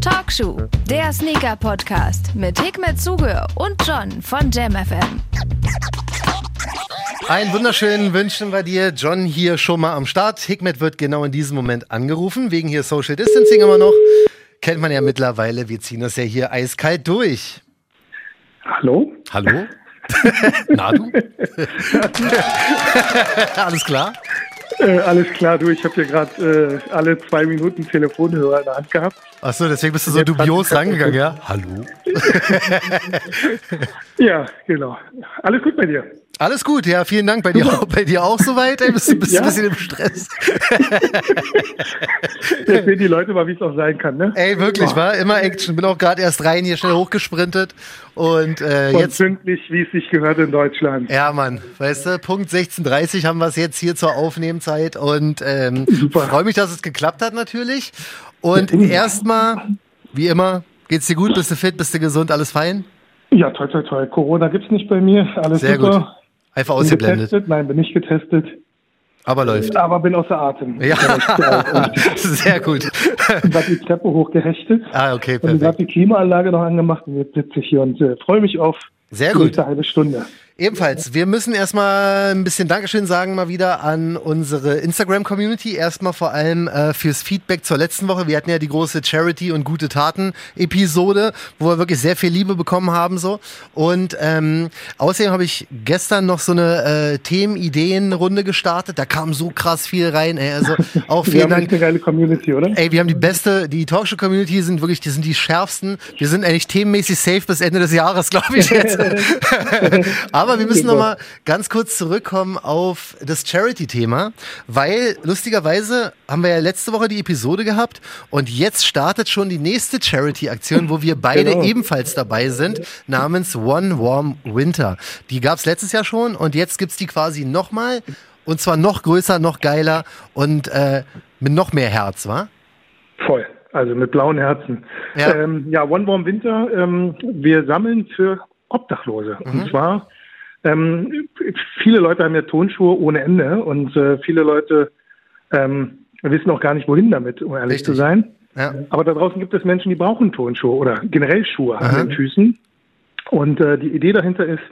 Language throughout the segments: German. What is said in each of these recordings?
Talkshow, der Sneaker-Podcast mit Hikmet Zuge und John von JamFM. Einen wunderschönen wünschen wir dir, John hier schon mal am Start. Hikmet wird genau in diesem Moment angerufen, wegen hier Social Distancing immer noch. Kennt man ja mittlerweile, wir ziehen das ja hier eiskalt durch. Hallo? Hallo? Na du? Alles klar? Äh, alles klar, du, ich habe hier gerade äh, alle zwei Minuten Telefonhörer in der Hand gehabt. Achso, deswegen bist du so dubios rangegangen, ja? Hallo? ja, genau. Alles gut bei dir? Alles gut, ja, vielen Dank. Bei dir, auch, bei dir auch soweit? Ey, bist du bist ja? ein bisschen im Stress? Jetzt sehen die Leute mal, wie es auch sein kann, ne? Ey, wirklich, oh. war immer Action. Bin auch gerade erst rein, hier schnell hochgesprintet. Und, äh, und jetzt. pünktlich, wie es sich gehört in Deutschland. Ja, Mann. Weißt du, Punkt 16.30 haben wir es jetzt hier zur Aufnehmenzeit. Und ähm, freue mich, dass es geklappt hat, natürlich. Und erstmal, wie immer, geht's dir gut? Bist du fit? Bist du gesund? Alles fein? Ja, toll, toll, toll. Corona gibt's nicht bei mir. Alles Sehr super. gut. Einfach ausgeblendet. Getestet? Nein, bin nicht getestet. Aber läuft. Aber bin außer Atem. Ja, sehr gut. Ich habe die Treppe hochgehechtet. Ah, okay, perfekt. Und habe die Klimaanlage noch angemacht und jetzt sitze ich hier und äh, freue mich auf sehr gut. eine halbe Stunde. Ebenfalls, wir müssen erstmal ein bisschen Dankeschön sagen mal wieder an unsere Instagram-Community. Erstmal vor allem äh, fürs Feedback zur letzten Woche. Wir hatten ja die große Charity- und gute Taten-Episode, wo wir wirklich sehr viel Liebe bekommen haben. so. Und ähm, außerdem habe ich gestern noch so eine äh, Themen-Ideen-Runde gestartet. Da kam so krass viel rein. Ey. Also auch vielen wir haben Dank. eine geile Community, oder? Ey, wir haben die beste, die Talkshow-Community sind wirklich, die sind die schärfsten. Wir sind eigentlich themenmäßig safe bis Ende des Jahres, glaube ich jetzt. Aber aber wir müssen noch mal ganz kurz zurückkommen auf das Charity-Thema, weil lustigerweise haben wir ja letzte Woche die Episode gehabt und jetzt startet schon die nächste Charity-Aktion, wo wir beide genau. ebenfalls dabei sind, namens One Warm Winter. Die gab es letztes Jahr schon und jetzt gibt es die quasi nochmal und zwar noch größer, noch geiler und äh, mit noch mehr Herz, wa? Voll also mit blauen Herzen. Ja, ähm, ja One Warm Winter. Ähm, wir sammeln für Obdachlose. Mhm. Und zwar ähm, viele Leute haben ja Tonschuhe ohne Ende und äh, viele Leute ähm, wissen auch gar nicht, wohin damit, um ehrlich Richtig. zu sein. Ja. Aber da draußen gibt es Menschen, die brauchen Tonschuhe oder generell Schuhe Aha. an den Füßen. Und äh, die Idee dahinter ist,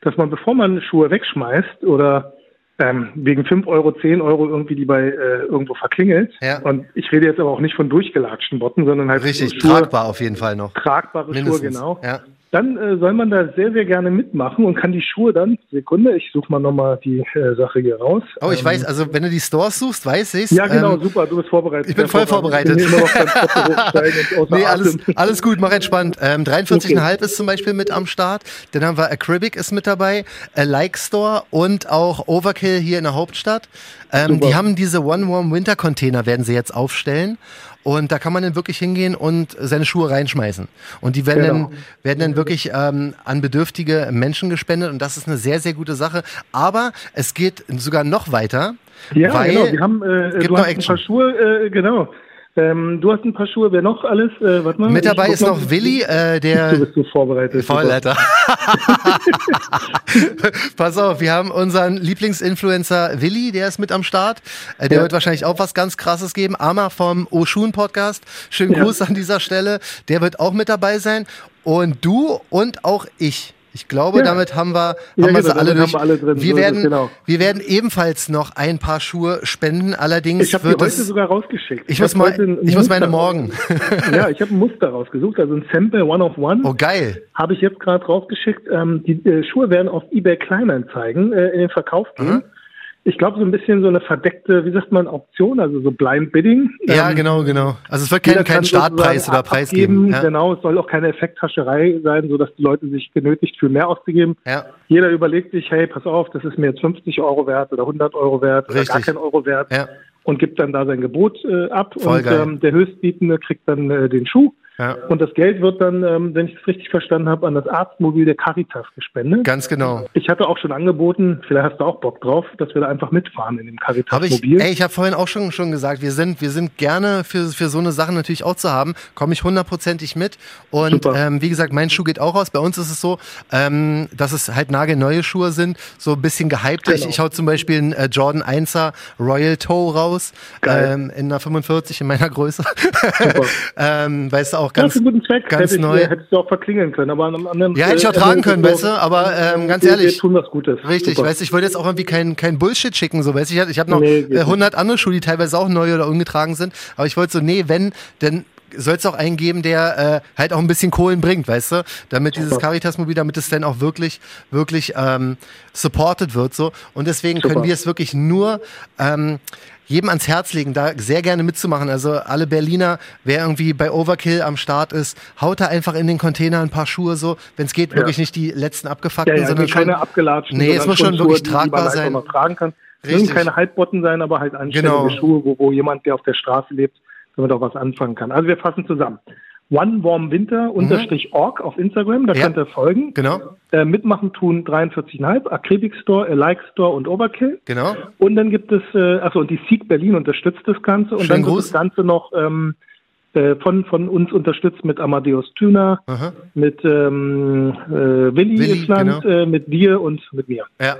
dass man, bevor man Schuhe wegschmeißt oder ähm, wegen 5 Euro, 10 Euro irgendwie die bei äh, irgendwo verklingelt. Ja. Und ich rede jetzt aber auch nicht von durchgelatschten Botten, sondern halt Richtig, Schuhe, tragbar auf jeden Fall noch. Tragbare Mindestens. Schuhe, genau. Ja dann äh, soll man da sehr, sehr gerne mitmachen und kann die Schuhe dann, Sekunde, ich suche mal nochmal die äh, Sache hier raus. Oh, ich ähm, weiß, also wenn du die Stores suchst, weiß ich's. Ja, genau, ähm, super, du bist vorbereitet. Ich bin voll vorbereitet. Ich nee, alles, alles gut, mach entspannt. Ähm, 43,5 okay. ist zum Beispiel mit am Start. Dann haben wir Acribic ist mit dabei, A Like Store und auch Overkill hier in der Hauptstadt. Ähm, die haben diese One Warm Winter Container, werden sie jetzt aufstellen. Und da kann man dann wirklich hingehen und seine Schuhe reinschmeißen. Und die werden, genau. dann, werden dann wirklich ähm, an bedürftige Menschen gespendet. Und das ist eine sehr, sehr gute Sache. Aber es geht sogar noch weiter. Ja, weil genau. Wir haben äh, du hast ein paar Schuhe, äh, genau. Ähm, du hast ein paar Schuhe, wer noch alles? Äh, warte mal, Mit dabei ist noch Willi, äh, der. Du bist so vorbereitet. Voll, Alter. Pass auf, wir haben unseren Lieblingsinfluencer Willi, der ist mit am Start. Äh, der ja. wird wahrscheinlich auch was ganz krasses geben. Arma vom Oshun Podcast. Schönen Gruß ja. an dieser Stelle. Der wird auch mit dabei sein. Und du und auch ich. Ich glaube, ja. damit haben wir, haben ja, wir genau, sie alle durch. Wir, alle drin. wir, so werden, genau. wir werden ebenfalls noch ein paar Schuhe spenden. Allerdings ich habe wird heute es, sogar rausgeschickt. Ich, ich muss, mal, ich muss meine morgen. ja, ich habe ein Muster rausgesucht, also ein Sample One of One. Oh geil. Habe ich jetzt gerade rausgeschickt. Ähm, die äh, Schuhe werden auf eBay Kleinanzeigen äh, in den Verkauf gehen. Mhm ich glaube, so ein bisschen so eine verdeckte, wie sagt man, Auktion, also so Blind Bidding. Ja, ähm, genau, genau. Also es wird kein, kein Startpreis oder Preis geben. Ja. Genau, es soll auch keine Effekthascherei sein, sodass die Leute sich genötigt fühlen, mehr auszugeben. Ja. Jeder überlegt sich, hey, pass auf, das ist mir jetzt 50 Euro wert oder 100 Euro wert Richtig. oder gar kein Euro wert ja. und gibt dann da sein Gebot äh, ab Voll und geil. ähm, der Höchstbietende kriegt dann äh, den Schuh. Ja. Und das Geld wird dann, ähm, wenn ich es richtig verstanden habe, an das Arztmobil der Caritas gespendet. Ganz genau. Ich hatte auch schon angeboten, vielleicht hast du auch Bock drauf, dass wir da einfach mitfahren in dem Caritas-Mobil. Ey, ich habe vorhin auch schon, schon gesagt, wir sind, wir sind gerne für, für so eine Sache natürlich auch zu haben. Komme ich hundertprozentig mit. Und ähm, wie gesagt, mein Schuh geht auch raus. Bei uns ist es so, ähm, dass es halt nagelneue Schuhe sind, so ein bisschen gehypt. Genau. Ich, ich hau zum Beispiel einen äh, Jordan 1er Royal Toe raus, ähm, in einer 45 in meiner Größe. ähm, weißt du auch ganz, ja, guten Zweck. ganz hätte neu. Ich, hättest du auch verklingeln können, aber an einem anderen. Ja, hätte ich auch äh, tragen können, weißt du, aber ähm, ganz wir, ehrlich. Wir tun was Gutes. Richtig, weißt du, ich wollte jetzt auch irgendwie kein, kein Bullshit schicken, so, weißt du, ich, ich habe noch nee, äh, 100 andere Schuhe, die teilweise auch neu oder ungetragen sind, aber ich wollte so, nee, wenn, denn soll es auch einen geben, der äh, halt auch ein bisschen Kohlen bringt, weißt du? Damit dieses Caritas-Mobil, damit es dann auch wirklich, wirklich ähm, supported wird. so Und deswegen Super. können wir es wirklich nur ähm, jedem ans Herz legen, da sehr gerne mitzumachen. Also alle Berliner, wer irgendwie bei Overkill am Start ist, haut da einfach in den Container ein paar Schuhe so, wenn es geht, ja. wirklich nicht die letzten abgefuckten, ja, ja, sondern schon keine abgelatschten. Nee, es muss schon wirklich Schuhe, tragbar sein. Tragen kann. Richtig. keine Halbbotten sein, aber halt anständige genau. Schuhe, wo, wo jemand, der auf der Straße lebt, damit auch was anfangen kann. Also wir fassen zusammen. One Warm Winter unterstrich org auf Instagram, da ja. könnt ihr folgen. Genau. Äh, mitmachen tun 43,5, Akribik Store, Like Store und Overkill. Genau. Und dann gibt es, äh, achso, und die Seek Berlin unterstützt das Ganze. Und Schönen dann Gruß. wird das Ganze noch ähm, äh, von, von uns unterstützt mit Amadeus Thüner, mit ähm, äh, Willi, Willi Island, genau. äh, mit dir und mit mir. Ja.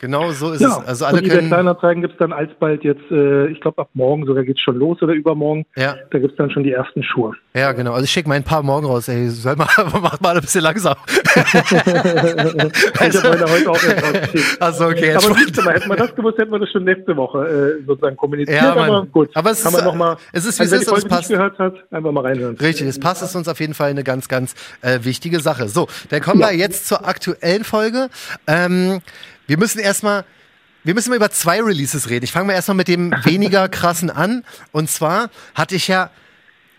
Genau so ist ja, es. Also alle und können. Kleinanzeigen gibt es dann alsbald jetzt, äh, ich glaube ab morgen sogar geht es schon los oder übermorgen. Ja. Da gibt es dann schon die ersten Schuhe. Ja, genau. Also ich schicke mein paar morgen raus. Ey, soll mal, macht mal ein bisschen langsam. ich habe meine heute auch erst rausgeschickt. Achso, okay. Aber siehst mal, hätten wir das gewusst, hätten wir das schon nächste Woche äh, sozusagen kommuniziert. Ja, aber gut. Aber es ist, wir noch mal, es ist wie also, es ist es passt. gehört hat, einfach mal reinhören. Richtig, es passt, ist uns auf jeden Fall eine ganz, ganz äh, wichtige Sache. So, dann kommen ja. wir jetzt zur aktuellen Folge. Ähm, wir müssen erstmal wir müssen mal über zwei Releases reden. Ich fange mal erstmal mit dem weniger krassen an. Und zwar hatte ich ja,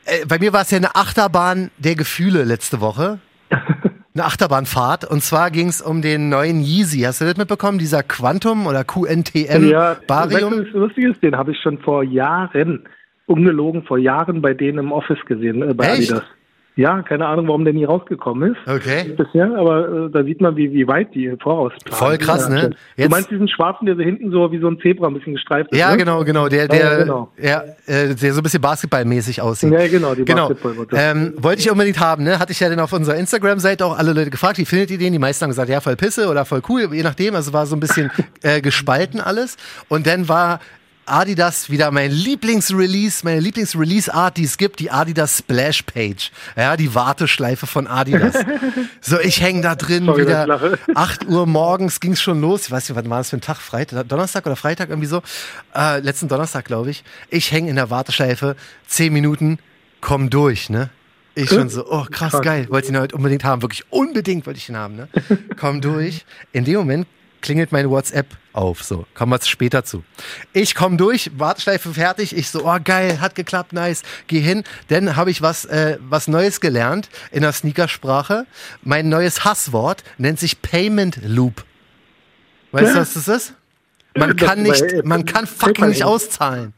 äh, bei mir war es ja eine Achterbahn der Gefühle letzte Woche. Eine Achterbahnfahrt. Und zwar ging es um den neuen Yeezy. Hast du das mitbekommen? Dieser Quantum oder QNTM ja, Barium? Weißt du, lustig ist, den habe ich schon vor Jahren, ungelogen vor Jahren bei denen im Office gesehen, äh, bei Echt? Adidas. Ja, keine Ahnung, warum der nie rausgekommen ist. Okay. Bisher, aber äh, da sieht man, wie, wie weit die voraus planen. Voll krass, ja, ne? Du meinst diesen schwarzen, der so hinten so wie so ein Zebra ein bisschen gestreift ist? Ja, ne? genau, genau. Der, der, ja, genau. Ja, äh, der so ein bisschen basketballmäßig aussieht. Ja, genau, die genau. Ähm, Wollte ich unbedingt haben, ne? Hatte ich ja dann auf unserer Instagram-Seite auch alle Leute gefragt, wie findet ihr den? Die meisten haben gesagt, ja, voll Pisse oder voll cool, je nachdem. Also war so ein bisschen äh, gespalten alles. Und dann war Adidas wieder mein Lieblingsrelease, meine Lieblingsrelease-Art, die es gibt, die Adidas Splash Page. Ja, die Warteschleife von Adidas. so, ich hänge da drin Sorry, wieder. 8 Uhr morgens ging es schon los. Ich weiß nicht, was war das für ein Tag? Freitag, Donnerstag oder Freitag irgendwie so? Äh, letzten Donnerstag, glaube ich. Ich hänge in der Warteschleife, 10 Minuten, komm durch, ne? Ich schon so, oh krass, Krass. geil, wollte ich ihn heute unbedingt haben, wirklich unbedingt wollte ich ihn haben, ne? Komm durch. In dem Moment klingelt meine WhatsApp auf, so, kommen wir später zu. Ich komme durch, Warteschleife fertig, ich so, oh geil, hat geklappt, nice, geh hin, dann habe ich was, äh, was Neues gelernt in der Sneakersprache. Mein neues Hasswort nennt sich Payment Loop. Weißt du, was das ist? Man kann nicht, man kann fucking nicht auszahlen.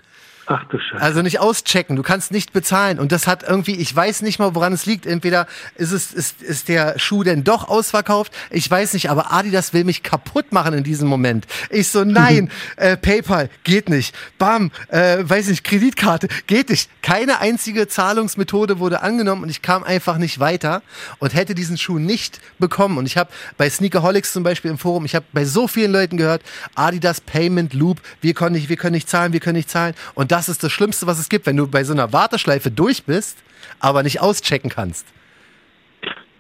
Ach du Scheiße. Also nicht auschecken, du kannst nicht bezahlen. Und das hat irgendwie, ich weiß nicht mal, woran es liegt. Entweder ist es, ist, ist der Schuh denn doch ausverkauft, ich weiß nicht, aber Adidas will mich kaputt machen in diesem Moment. Ich so, nein, äh, PayPal, geht nicht. Bam, äh, weiß nicht, Kreditkarte, geht nicht. Keine einzige Zahlungsmethode wurde angenommen und ich kam einfach nicht weiter und hätte diesen Schuh nicht bekommen. Und ich habe bei Sneakerholics zum Beispiel im Forum, ich habe bei so vielen Leuten gehört, Adidas Payment Loop, wir können nicht, wir können nicht zahlen, wir können nicht zahlen. Und das ist das Schlimmste, was es gibt, wenn du bei so einer Warteschleife durch bist, aber nicht auschecken kannst.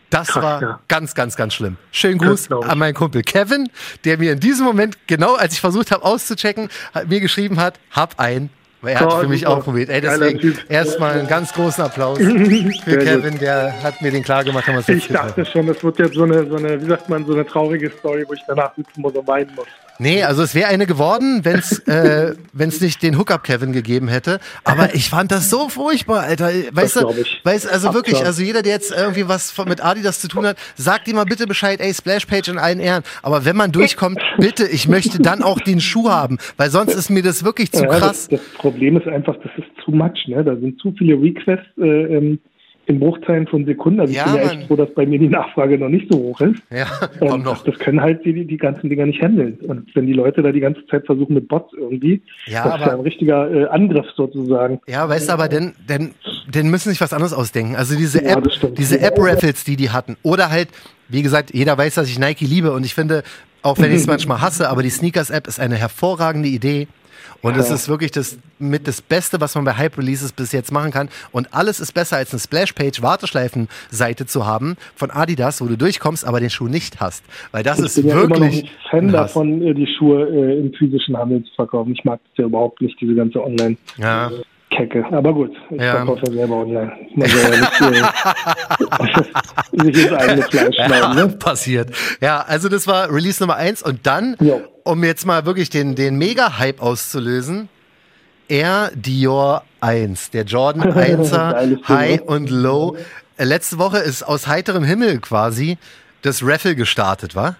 Das Krass, war ja. ganz, ganz, ganz schlimm. Schönen Gruß an meinen Kumpel Kevin, der mir in diesem Moment, genau als ich versucht habe auszuchecken, hat mir geschrieben hat, hab ein. Er hat für mich auch probiert. Ey, deswegen erstmal einen ganz großen Applaus für. Kevin, der hat mir den klar gemacht, es Ich dachte schon, das wird jetzt so eine, so eine, wie sagt man, so eine traurige Story, wo ich danach sitzen muss und weinen muss. Nee, also es wäre eine geworden, wenn es äh, wenn's nicht den Hookup Kevin gegeben hätte. Aber ich fand das so furchtbar, Alter. Weißt du, glaub ich. weißt, also Absurd. wirklich, also jeder, der jetzt irgendwie was mit Adidas zu tun hat, sagt ihm mal bitte Bescheid, ey, Splashpage in allen Ehren. Aber wenn man durchkommt, bitte, ich möchte dann auch den Schuh haben, weil sonst ist mir das wirklich zu Ja, krass. Das, das Problem ist einfach, das ist zu much, ne? Da sind zu viele Requests äh, ähm, in Bruchteilen von Sekunden. Also Ja, ich bin ja Mann. echt froh, dass bei mir die Nachfrage noch nicht so hoch ist. Ja, Ähm, noch. Das können halt die, die ganzen Dinger nicht handeln. Und wenn die Leute da die ganze Zeit versuchen mit Bots irgendwie, Ja, das ist aber- ja ein richtiger äh, Angriff sozusagen. Ja, weißt du, aber denn, denn, denn müssen sich was anderes ausdenken. Also diese Ja, App, diese App-Raffles, die die hatten. Oder halt, wie gesagt, jeder weiß, dass ich Nike liebe und ich finde, auch wenn ich es manchmal hasse, aber die Sneakers-App ist eine hervorragende Idee. Und es Ja. ist wirklich das mit das Beste, was man bei Hype-Releases bis jetzt machen kann. Und alles ist besser als eine Splash-Page-Warteschleifen-Seite zu haben von Adidas, wo du durchkommst, aber den Schuh nicht hast. Weil das ich ist bin ja immer noch wirklich ein Fan davon, äh, die Schuhe äh, im physischen Handel zu verkaufen. Ich mag das ja überhaupt nicht, diese ganze Online-Kecke. Ja. Aber gut, ich Ja. verkaufe ja selber online. Man soll ja nicht äh, sich ins eigene Fleisch schneiden. Ja, Ne? passiert. Ja, also das war Release Nummer eins und dann, Jo. um jetzt mal wirklich den, den Mega-Hype auszulösen, Air Dior 1, der Jordan 1er Geiles Ding, High ne? und Low. Äh, Letzte Woche ist aus heiterem Himmel quasi das Raffle gestartet, war?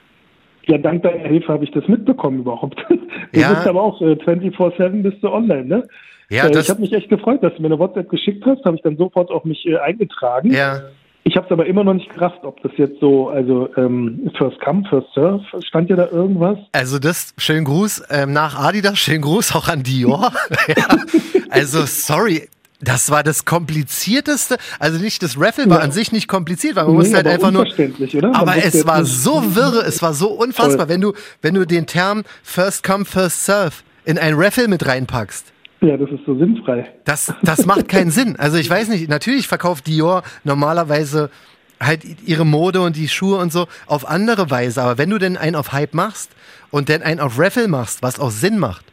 Ja, dank deiner Hilfe habe ich das mitbekommen überhaupt. Du Ja. bist aber auch äh, 24-7 bist du online, ne? Ja, äh, das, ich habe mich echt gefreut, dass du mir eine WhatsApp geschickt hast, habe ich dann sofort auf mich äh, eingetragen. ja, Ich habe es aber immer noch nicht gerafft, ob das jetzt so, also ähm, First Come, First Serve, stand ja da irgendwas? also das, schönen Gruß ähm, nach Adidas, schönen Gruß auch an Dior. ja, also, sorry. Das war das komplizierteste, also nicht das Raffle war Ja. an sich nicht kompliziert, weil man Nee, musste halt einfach nur, oder? Aber es war so wirre, es war so unfassbar, Voll. wenn du, wenn du den Term First Come, First Serve in ein Raffle mit reinpackst. Ja, das ist so sinnfrei. Das, das macht keinen Sinn. Also ich weiß nicht, natürlich verkauft Dior normalerweise halt ihre Mode und die Schuhe und so auf andere Weise, aber wenn du denn einen auf Hype machst und dann einen auf Raffle machst, was auch Sinn macht,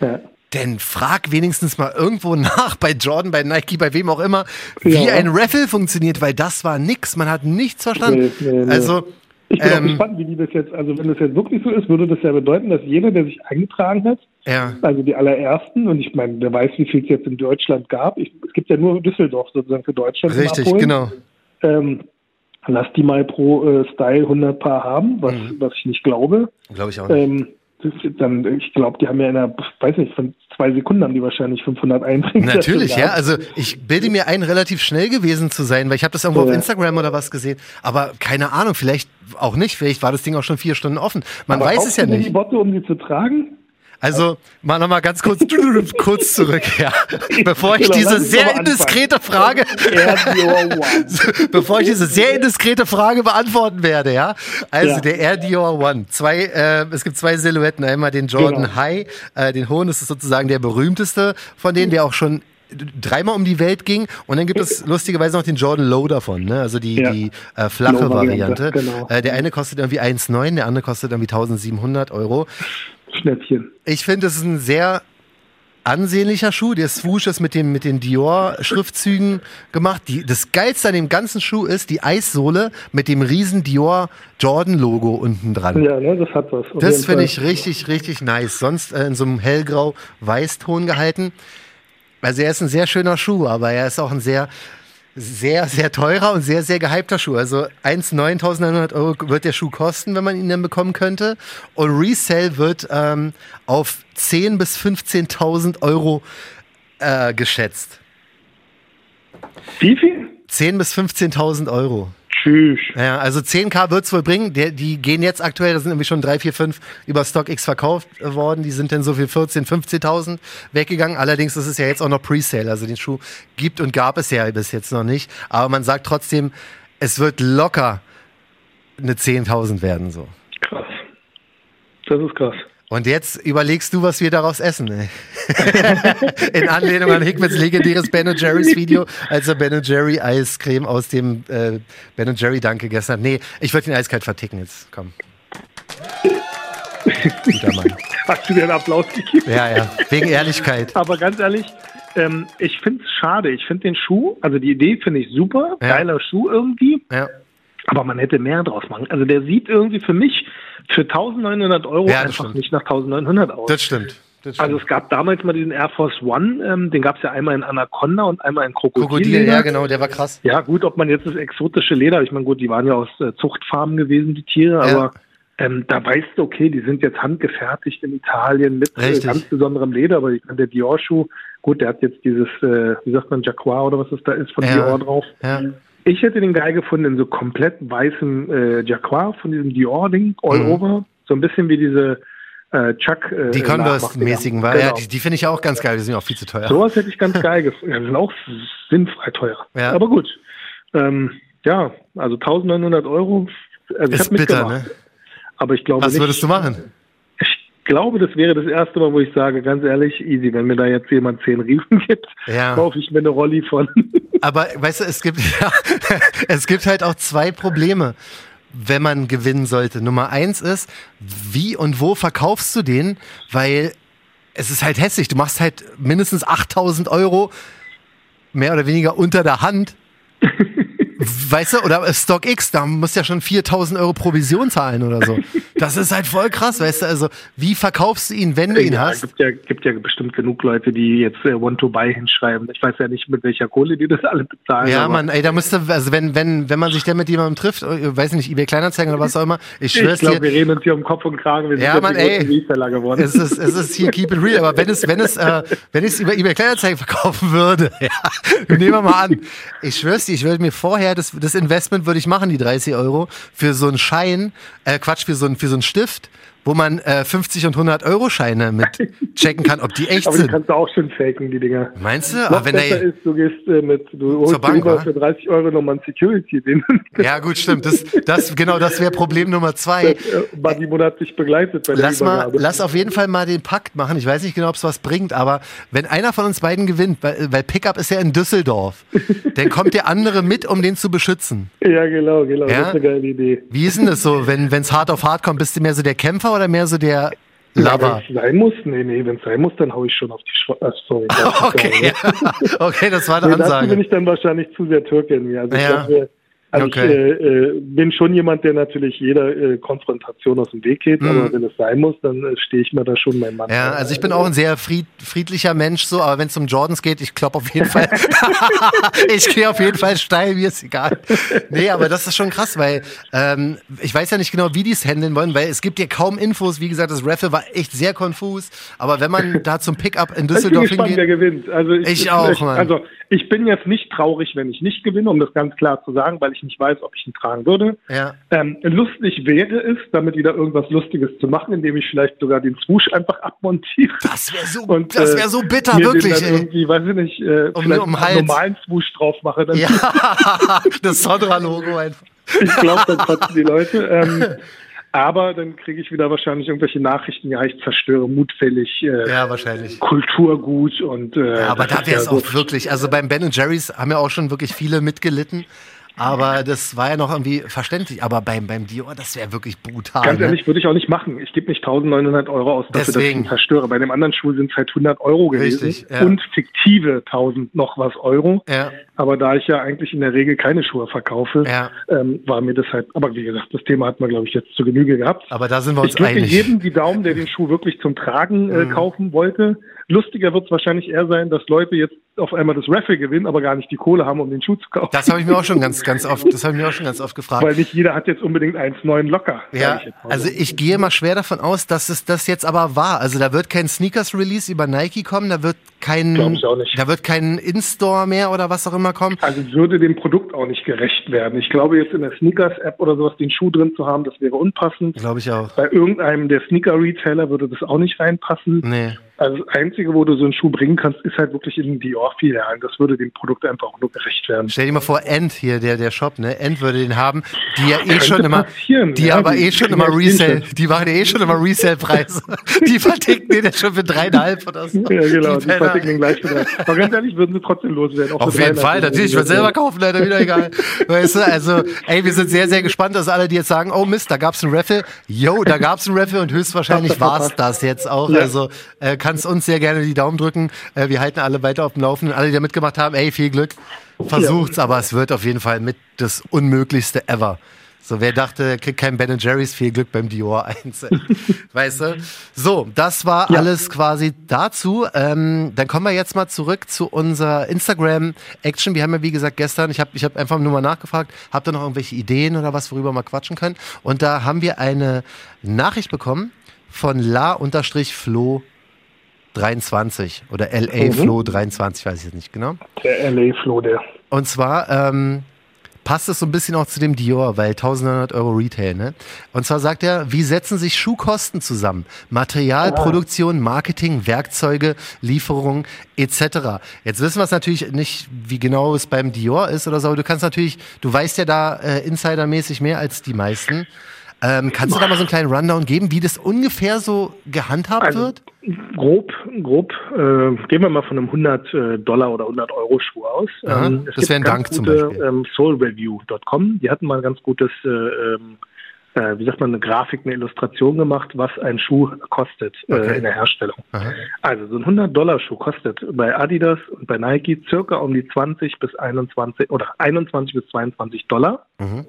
Ja. denn frag wenigstens mal irgendwo nach bei Jordan, bei Nike, bei wem auch immer, wie Ja. ein Raffle funktioniert, weil das war nix. Man hat nichts verstanden. Nee, nee, nee. Also, Ich bin auch ähm, gespannt, wie die das jetzt, also wenn das jetzt wirklich so ist, würde das ja bedeuten, dass jeder, der sich eingetragen hat, ja. also die allerersten, und ich meine, wer weiß, wie viel es jetzt in Deutschland gab, ich, es gibt ja nur Düsseldorf sozusagen für Deutschland. Richtig, genau. Ähm, lass die mal pro äh, Style 100 Paar haben, was, Mhm. was ich nicht glaube. Glaube ich auch nicht. Ähm, dann, ich glaube, die haben ja in einer, weiß nicht, von zwei Sekunden haben die wahrscheinlich 500 Einträge. Natürlich, ja. Also ich bilde mir ein, relativ schnell gewesen zu sein, weil ich habe das irgendwo auf Ja. Instagram oder was gesehen. Aber keine Ahnung, vielleicht auch nicht. Vielleicht war das Ding auch schon vier Stunden offen. Man Aber weiß es ja nicht. die Botte, um die zu tragen? Also mal nochmal ganz kurz, kurz zurück, ja. Bevor ich Genau, diese sehr indiskrete Frage, bevor ich diese sehr indiskrete Frage beantworten werde, ja. Also Ja. der Air Dior One. Zwei, äh, es gibt zwei Silhouetten. Einmal den Jordan Genau. High, äh, den hohen, das ist sozusagen der berühmteste von denen, der auch schon dreimal um die Welt ging. Und dann gibt es lustigerweise noch den Jordan Low davon, ne? also die, Ja. die äh, flache Low-Variante, Variante. genau. Äh, der eine kostet irgendwie 1,9, der andere kostet irgendwie 1700 Euro. Schnäppchen. Ich finde, es ist ein sehr ansehnlicher Schuh. Der Swoosh ist mit, dem, mit den Dior-Schriftzügen gemacht. Die, das Geilste an dem ganzen Schuh ist die Eissohle mit dem riesen Dior-Jordan-Logo unten dran. Ja, ne, das hat was. Das finde ich richtig, richtig nice. Sonst äh, in so einem hellgrau-weißton gehalten. Also er ist ein sehr schöner Schuh, aber er ist auch ein sehr, sehr, sehr teurer und sehr, sehr gehypter Schuh. Also 1.900 Euro wird der Schuh kosten, wenn man ihn dann bekommen könnte. Und Resale wird ähm, auf 10.000 bis 15.000 Euro äh, geschätzt. Wie viel? 10.000 bis 15.000 Euro. Tschüss. Ja, also 10k wird's wohl bringen. Der, die gehen jetzt aktuell, da sind nämlich schon 3, 4, 5 über StockX verkauft worden. Die sind dann so für 14, 15.000 weggegangen. Allerdings ist es ja jetzt auch noch Presale. Also den Schuh gibt und gab es ja bis jetzt noch nicht. Aber man sagt trotzdem, es wird locker eine 10.000 werden so. Krass. Das ist krass. Und jetzt überlegst du, was wir daraus essen. In Anlehnung an Hickmans legendäres Ben Jerry's Video, als er Ben Jerry Eiscreme aus dem äh, Ben Jerry Danke gestern. Nee, ich würde den eiskalt verticken jetzt. Komm. Guter Mann. Hast du dir einen Applaus gegeben? Ja, ja. Wegen Ehrlichkeit. Aber ganz ehrlich, ähm, ich finde es schade. Ich finde den Schuh, also die Idee finde ich super. Ja. Geiler Schuh irgendwie. Ja. Aber man hätte mehr draus machen. Also der sieht irgendwie für mich für 1900 Euro Ja, das einfach stimmt. nicht nach 1900 aus. Das stimmt. Das stimmt. also es gab damals mal diesen Air Force One, ähm, den gab es ja einmal in Anaconda und einmal in Krokodil. Krokodil, ja genau, der war krass. Ja, gut, ob man jetzt das exotische Leder, ich meine, gut, die waren ja aus äh, Zuchtfarmen gewesen, die Tiere, Ja. aber ähm, da weißt du, okay, die sind jetzt handgefertigt in Italien mit äh, ganz besonderem Leder, aber der Dior-Schuh, gut, der hat jetzt dieses, äh, wie sagt man, Jacquard oder was es da ist, von ja. Dior drauf. Ja. Ich hätte den geil gefunden in so komplett weißem äh, Jacquard von diesem Dior-Ding, all mhm. over. So ein bisschen wie diese äh, Chuck. Äh, die Converse-mäßigen genau. ja, die, die finde ich auch ganz geil, die sind auch viel zu teuer. Sowas hätte ich ganz geil gefunden. Ja, die sind auch sinnfrei teuer. Ja. Aber gut. Ähm, ja, also 1900 Euro. Also ist bitter, ne? Aber ich glaube Was nicht, würdest du machen? Ich glaube, das wäre das erste Mal, wo ich sage, ganz ehrlich, easy, wenn mir da jetzt jemand zehn Riefen gibt, ja. kaufe ich mir eine Rolli von. Aber weißt du, es gibt, ja, es gibt halt auch zwei Probleme wenn man gewinnen sollte. Nummer eins ist, wie und wo verkaufst du den? Weil es ist halt hässlich. Du machst halt mindestens 8000 Euro mehr oder weniger unter der Hand weißt du, oder StockX, da musst du ja schon 4000 Euro Provision zahlen oder so. Das ist halt voll krass, weißt du, also wie verkaufst du ihn, wenn du ihn ja, hast? Gibt ja, gibt ja bestimmt genug Leute, die jetzt äh, Want-to-Buy hinschreiben. Ich weiß ja nicht, mit welcher Kohle die das alle bezahlen. Ja, man, ey, da müsste, also wenn, wenn, wenn man sich denn mit jemandem trifft, äh, weiß nicht, eBay Kleinanzeigen oder was auch immer, ich schwör's ich glaub, wir reden uns hier um Kopf und Kragen, wir sind ja, man, ey, geworden. Es ist, es ist hier keep it real, aber wenn es, wenn es, äh, wenn ich es über eBay Kleinanzeigen verkaufen würde, ja, nehmen wir mal an, ich schwör's dir, ich würde mir vorher das, das Investment würde ich machen, die 30 Euro, für so einen Schein, äh, Quatsch, für so, ein, für so einen Stift, wo man äh, 50 und 100 Euro Scheine mit checken kann, ob die echt aber sind. Aber die kannst du auch schon faken, die Dinger. Meinst du? Noch aber wenn der ist, du gehst äh, mit, du holst Bank, für 30 Euro nochmal ein Security. Den ja gut, stimmt. Das, das genau, das wäre Problem Nummer zwei. Das, äh, Buddy monatlich begleitet bei lass mal, lass auf jeden Fall mal den Pakt machen. Ich weiß nicht genau, ob es was bringt, aber wenn einer von uns beiden gewinnt, weil, weil Pickup ist ja in Düsseldorf, dann kommt der andere mit, um den zu beschützen. Ja, genau, genau. Ja? Das ist eine geile Idee. Wie ist denn das so, wenn es hart auf hart kommt? Bist du mehr so der Kämpfer oder mehr so der Lover. Wenn es sein muss, nee, nee, wenn es sein muss, dann hau ich schon auf die Schwa äh, sorry. okay. okay, das war eine nee, Ansage. Da bin ich dann wahrscheinlich zu sehr Türke in mir. Also ja. ich glaube, also okay. ich äh, äh, bin schon jemand, der natürlich jeder äh, Konfrontation aus dem Weg geht, mhm. aber wenn es sein muss, dann äh, stehe ich mir da schon mein Mann. Ja, also ich bin auch ein sehr fried, friedlicher Mensch, so, aber wenn es um Jordans geht, ich klopp auf jeden Fall. ich gehe auf jeden Fall steil, mir ist egal. Nee, aber das ist schon krass, weil ähm, ich weiß ja nicht genau, wie die es handeln wollen, weil es gibt ja kaum Infos. Wie gesagt, das Raffle war echt sehr konfus, aber wenn man da zum Pickup in Düsseldorf ich bin gespannt, hingeht. wer gewinnt. Also ich, ich auch, Mann. Also ich bin jetzt nicht traurig, wenn ich nicht gewinne, um das ganz klar zu sagen, weil ich nicht weiß, ob ich ihn tragen würde. Ja. Ähm, lustig wäre es, damit wieder irgendwas Lustiges zu machen, indem ich vielleicht sogar den Swoosh einfach abmontiere. Das wäre so, und, das wäre so bitter, äh, wirklich. Dann irgendwie, weiß ich nicht, äh, um, vielleicht um einen normalen Swoosh drauf mache. Dann ja, das Sondra-Logo einfach. Ich glaube, dann kotzen die Leute. Ähm, aber dann kriege ich wieder wahrscheinlich irgendwelche Nachrichten, ja, ich zerstöre mutfällig äh, ja, wahrscheinlich. Kulturgut und äh, ja, aber da wäre es auch so wirklich, also beim Ben Jerry's haben ja auch schon wirklich viele mitgelitten. Aber das war ja noch irgendwie verständlich. Aber beim, beim Dior, das wäre wirklich brutal. Ganz ne? ehrlich, würde ich auch nicht machen. Ich gebe nicht 1900 Euro aus dafür, Deswegen. dass ich ihn zerstöre. Bei dem anderen Schuh sind es halt 100 Euro gewesen. Richtig, ja. Und fiktive 1000 noch was Euro. Ja. Aber da ich ja eigentlich in der Regel keine Schuhe verkaufe, ja. ähm, war mir das halt, aber wie gesagt, das Thema hat man, glaube ich, jetzt zu Genüge gehabt. Aber da sind wir uns ich einig. Ich jedem die Daumen, der den Schuh wirklich zum Tragen äh, mhm. kaufen wollte. Lustiger wird es wahrscheinlich eher sein, dass Leute jetzt auf einmal das Raffle gewinnen, aber gar nicht die Kohle haben, um den Schuh zu kaufen. Das habe ich mir auch schon ganz, ganz oft, das habe ich mir auch schon ganz oft gefragt. Weil nicht jeder hat jetzt unbedingt 1,9 locker. Ja, ich also ich gehe mal schwer davon aus, dass es das jetzt aber war. Also da wird kein Sneakers-Release über Nike kommen, da wird kein, da wird kein In-Store mehr oder was auch immer kommen. Also würde dem Produkt auch nicht gerecht werden. Ich glaube jetzt in der Sneakers-App oder sowas den Schuh drin zu haben, das wäre unpassend. Glaube ich auch. Bei irgendeinem der Sneaker-Retailer würde das auch nicht reinpassen. Nee. Also das Einzige, wo du so einen Schuh bringen kannst, ist halt wirklich in die Dior-Filialen. Das würde dem Produkt einfach auch nur gerecht werden. Stell dir mal vor, End hier, der, der Shop, ne? End würde den haben, die ja eh schon immer, die ja, aber die eh schon immer Resell, die machen ja eh schon immer Resell-Preise. die verticken den ja schon für dreieinhalb oder so. Ja, genau, die, die verticken den gleich für drei. Aber ganz ehrlich, würden sie trotzdem loswerden. Auf jeden Fall, natürlich, ich würde selber kaufen, leider wieder egal. weißt du, also, ey, wir sind sehr, sehr gespannt, dass alle, die jetzt sagen, oh Mist, da gab's einen Raffle. Yo, da gab's einen Raffle und höchstwahrscheinlich war's das jetzt auch. Ja. Also, äh, kannst uns sehr gerne die Daumen drücken. Äh, wir halten alle weiter auf dem Laufenden. Alle, die da mitgemacht haben, ey, viel Glück. Versucht's, ja. aber es wird auf jeden Fall mit das Unmöglichste ever. So, wer dachte, kriegt kein Ben Jerry's, viel Glück beim Dior 1. weißt du? So, das war ja. alles quasi dazu. Ähm, dann kommen wir jetzt mal zurück zu unserer Instagram-Action. Wir haben ja, wie gesagt, gestern, ich habe ich hab einfach nur mal nachgefragt, habt ihr noch irgendwelche Ideen oder was, worüber wir mal quatschen können? Und da haben wir eine Nachricht bekommen von la-flo 23 oder LA mhm. Flow 23, weiß ich jetzt nicht genau. Der LA Flow, der. Und zwar ähm, passt es so ein bisschen auch zu dem Dior, weil 1900 Euro Retail, ne? Und zwar sagt er, wie setzen sich Schuhkosten zusammen? Material, ah. Produktion, Marketing, Werkzeuge, Lieferung etc. Jetzt wissen wir es natürlich nicht, wie genau es beim Dior ist oder so, aber du kannst natürlich, du weißt ja da äh, insidermäßig mehr als die meisten. Ähm, kannst du da mal so einen kleinen Rundown geben, wie das ungefähr so gehandhabt also, wird? Grob, grob, äh, gehen wir mal von einem 100 äh, Dollar oder 100 Euro Schuh aus. Aha, ähm, das wäre ein Dank gute, zum Beispiel. Ähm, Soulreview.com, die hatten mal ein ganz gutes, äh, ähm, äh, wie sagt man, eine Grafik, eine Illustration gemacht, was ein Schuh kostet äh, okay. in der Herstellung. Aha. Also so ein 100 Dollar Schuh kostet bei Adidas und bei Nike circa um die 20 bis 21 oder 21 bis 22 Dollar. Mhm.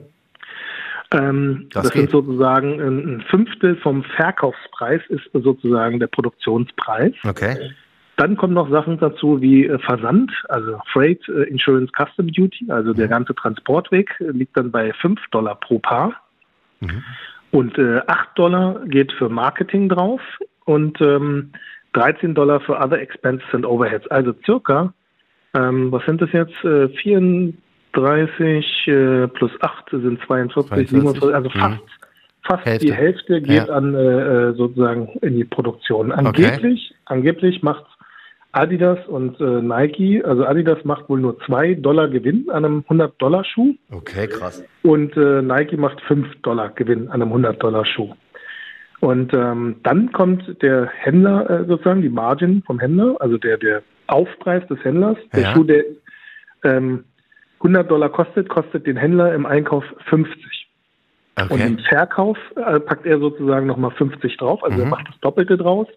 Ähm, das, das sind sozusagen ein Fünftel vom Verkaufspreis ist sozusagen der Produktionspreis. Okay. Dann kommen noch Sachen dazu wie äh, Versand, also Freight äh, Insurance Custom Duty, also der mhm. ganze Transportweg äh, liegt dann bei 5 Dollar pro Paar. Mhm. Und äh, 8 Dollar geht für Marketing drauf und ähm, 13 Dollar für Other Expenses and Overheads. Also circa, ähm, was sind das jetzt? Äh, 4, 30 äh, plus 8 sind 42, 47, also fast, mhm. fast Hälfte. die Hälfte geht ja. an äh, äh, sozusagen in die Produktion. Angeblich, okay. angeblich macht Adidas und äh, Nike, also Adidas macht wohl nur 2 Dollar Gewinn an einem 100 Dollar Schuh. Okay, krass. Und äh, Nike macht 5 Dollar Gewinn an einem 100 Dollar Schuh. Und ähm, dann kommt der Händler äh, sozusagen, die Margin vom Händler, also der, der Aufpreis des Händlers. Der ja. Schuh, der ähm, 100 Dollar kostet, kostet den Händler im Einkauf 50. Okay. Und im Verkauf äh, packt er sozusagen nochmal 50 drauf, also mhm. er macht das Doppelte draus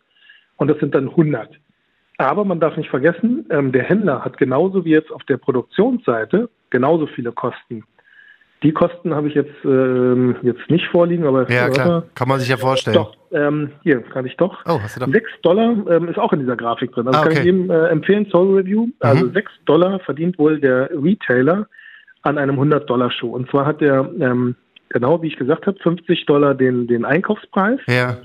und das sind dann 100. Aber man darf nicht vergessen, ähm, der Händler hat genauso wie jetzt auf der Produktionsseite genauso viele Kosten. Die Kosten habe ich jetzt, ähm, jetzt nicht vorliegen, aber ja, klar. kann man sich ja vorstellen. Doch, ähm, hier kann ich doch. Oh, hast du da? 6 Dollar ähm, ist auch in dieser Grafik drin. Also ah, okay. kann ich jedem äh, empfehlen, Soul Review. Also mhm. 6 Dollar verdient wohl der Retailer an einem 100 Dollar Schuh. Und zwar hat der, ähm, genau wie ich gesagt habe, 50 Dollar den, den Einkaufspreis. Ja.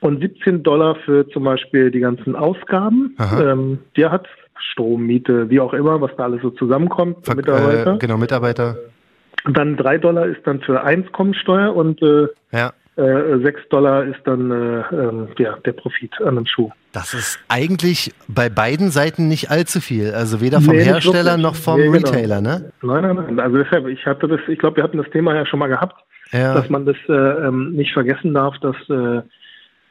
Und 17 Dollar für zum Beispiel die ganzen Ausgaben. Ähm, der hat Strom, Miete, wie auch immer, was da alles so zusammenkommt. Ver Mitarbeiter. Äh, genau, Mitarbeiter. Und dann drei Dollar ist dann für Einkommensteuer und äh, ja. äh, 6 Dollar ist dann äh, äh, ja, der Profit an dem Schuh. Das ist eigentlich bei beiden Seiten nicht allzu viel. Also weder vom nee, Hersteller noch vom nee, genau. Retailer, ne? Nein, nein, nein. Also deshalb, ich hatte das, ich glaube, wir hatten das Thema ja schon mal gehabt, ja. dass man das äh, ähm, nicht vergessen darf, dass äh,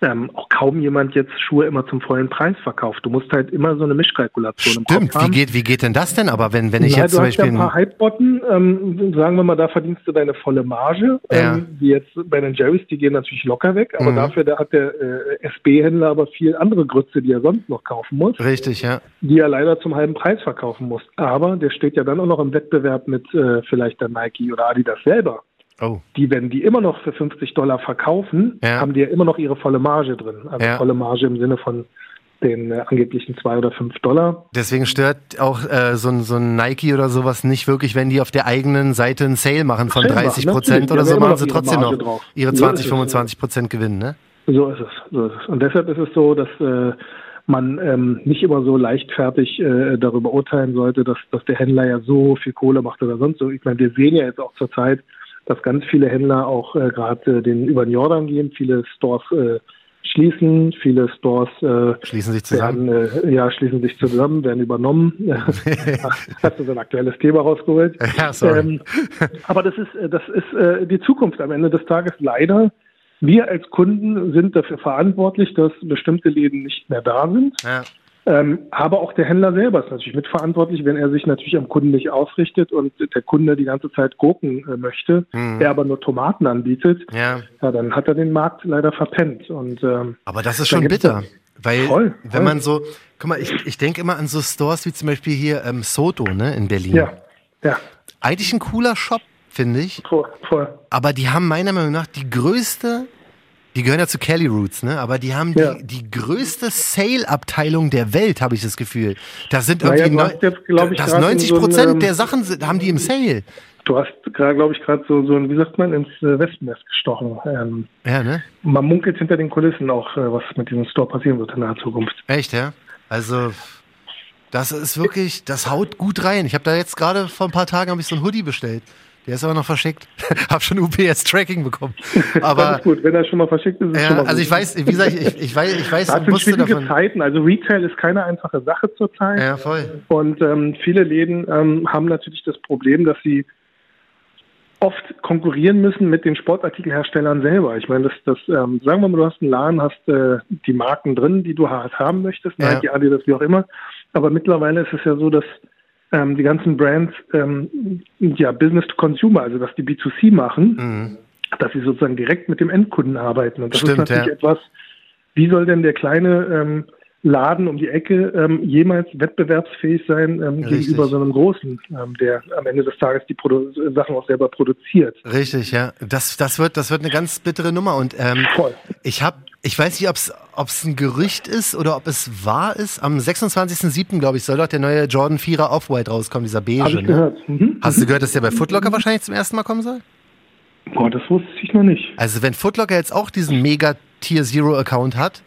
ähm, auch kaum jemand jetzt Schuhe immer zum vollen Preis verkauft. Du musst halt immer so eine Mischkalkulation Stimmt, im Kopf haben. Wie geht, wie geht denn das denn aber, wenn, wenn ich ja, jetzt zum Beispiel... Ja ein paar Hypebotten, ähm, sagen wir mal, da verdienst du deine volle Marge, ja. ähm, wie jetzt bei den Jerry's, die gehen natürlich locker weg, aber mhm. dafür da hat der äh, SB-Händler aber viel andere Grütze, die er sonst noch kaufen muss. Richtig, ja. Die er leider zum halben Preis verkaufen muss. Aber der steht ja dann auch noch im Wettbewerb mit äh, vielleicht der Nike oder Adidas selber. Oh. Die, wenn die immer noch für 50 Dollar verkaufen, ja. haben die ja immer noch ihre volle Marge drin. Also ja. volle Marge im Sinne von den äh, angeblichen zwei oder fünf Dollar. Deswegen stört auch äh, so, ein, so ein Nike oder sowas nicht wirklich, wenn die auf der eigenen Seite einen Sale machen von Sale 30 Prozent oder so, machen sie trotzdem noch drauf. ihre 20, so 25 Prozent Gewinn, ne? So ist, es, so ist es. Und deshalb ist es so, dass äh, man ähm, nicht immer so leichtfertig äh, darüber urteilen sollte, dass, dass der Händler ja so viel Kohle macht oder sonst so. Ich meine, wir sehen ja jetzt auch zur Zeit, dass ganz viele Händler auch äh, gerade äh, den über den Jordan gehen, viele Stores äh, schließen, viele Stores äh, schließen sich zusammen. Werden, äh, ja, schließen sich zusammen, werden übernommen. Hast du so ein aktuelles Thema rausgeholt? Ja, sorry. Ähm, aber das ist, äh, das ist äh, die Zukunft am Ende des Tages leider. Wir als Kunden sind dafür verantwortlich, dass bestimmte Läden nicht mehr da sind. Ja. Ähm, aber auch der Händler selber ist natürlich mitverantwortlich, wenn er sich natürlich am Kunden nicht ausrichtet und der Kunde die ganze Zeit Gurken äh, möchte, mhm. er aber nur Tomaten anbietet, ja. ja. dann hat er den Markt leider verpennt. Und, ähm, aber das ist schon bitter. Weil, voll, voll. wenn man so, guck mal, ich, ich denke immer an so Stores wie zum Beispiel hier ähm, Soto, ne, in Berlin. Ja, ja. Eigentlich ein cooler Shop, finde ich. Voll, voll. Aber die haben meiner Meinung nach die größte, die gehören ja zu Kelly Roots, ne? Aber die haben Ja. die, die größte Sale-Abteilung der Welt, habe ich das Gefühl. Da sind Naja, irgendwie hast jetzt, ich, das grad in 90 so ein, Prozent ähm, der Sachen sind, haben die im Sale. Du hast gerade, glaube ich, gerade so, so ein, wie sagt man, ins äh, Wespennest gestochen. Ähm, Ja, ne? man munkelt hinter den Kulissen auch, äh, was mit diesem Store passieren wird in naher Zukunft. Echt, ja? Also, das ist wirklich, das haut gut rein. Ich habe da jetzt gerade vor ein paar Tagen habe ich so einen Hoodie bestellt. Der ist aber noch verschickt. hab schon UPS-Tracking bekommen. Aber gut, wenn er schon mal verschickt ist, ist es schon ja, mal also gut. ich weiß, wie gesagt, ich, ich weiß, ich weiß, Das sind schwierige davon. Zeiten. Also Retail ist keine einfache Sache zurzeit. Ja, voll. Und ähm, viele Läden ähm, haben natürlich das Problem, dass sie oft konkurrieren müssen mit den Sportartikelherstellern selber. Ich meine, das, das ähm, sagen wir mal, du hast einen Laden, hast äh, die Marken drin, die du halt haben möchtest, Ja. Nike, Adidas, wie auch immer. Aber mittlerweile ist es ja so, dass ähm, die ganzen Brands ähm, ja Business to Consumer, also dass die B2C machen, Mhm. dass sie sozusagen direkt mit dem Endkunden arbeiten. Und das Stimmt, ist natürlich ja. etwas, wie soll denn der kleine ähm, Laden um die Ecke ähm, jemals wettbewerbsfähig sein ähm, gegenüber so einem großen, ähm, der am Ende des Tages die Produ Sachen auch selber produziert. Richtig, ja. Das, das, wird, das wird eine ganz bittere Nummer. Und ähm, Voll. ich habe, ich weiß nicht, ob es ein Gerücht ist oder ob es wahr ist. Am 26.07., glaube ich, soll doch der neue Jordan 4er Off-White rauskommen, dieser beige. Ich ne? gehört. Mhm. Hast du gehört, dass der bei Footlocker wahrscheinlich zum ersten Mal kommen soll? Boah, das wusste ich noch nicht. Also wenn Footlocker jetzt auch diesen Mega Tier Zero Account hat,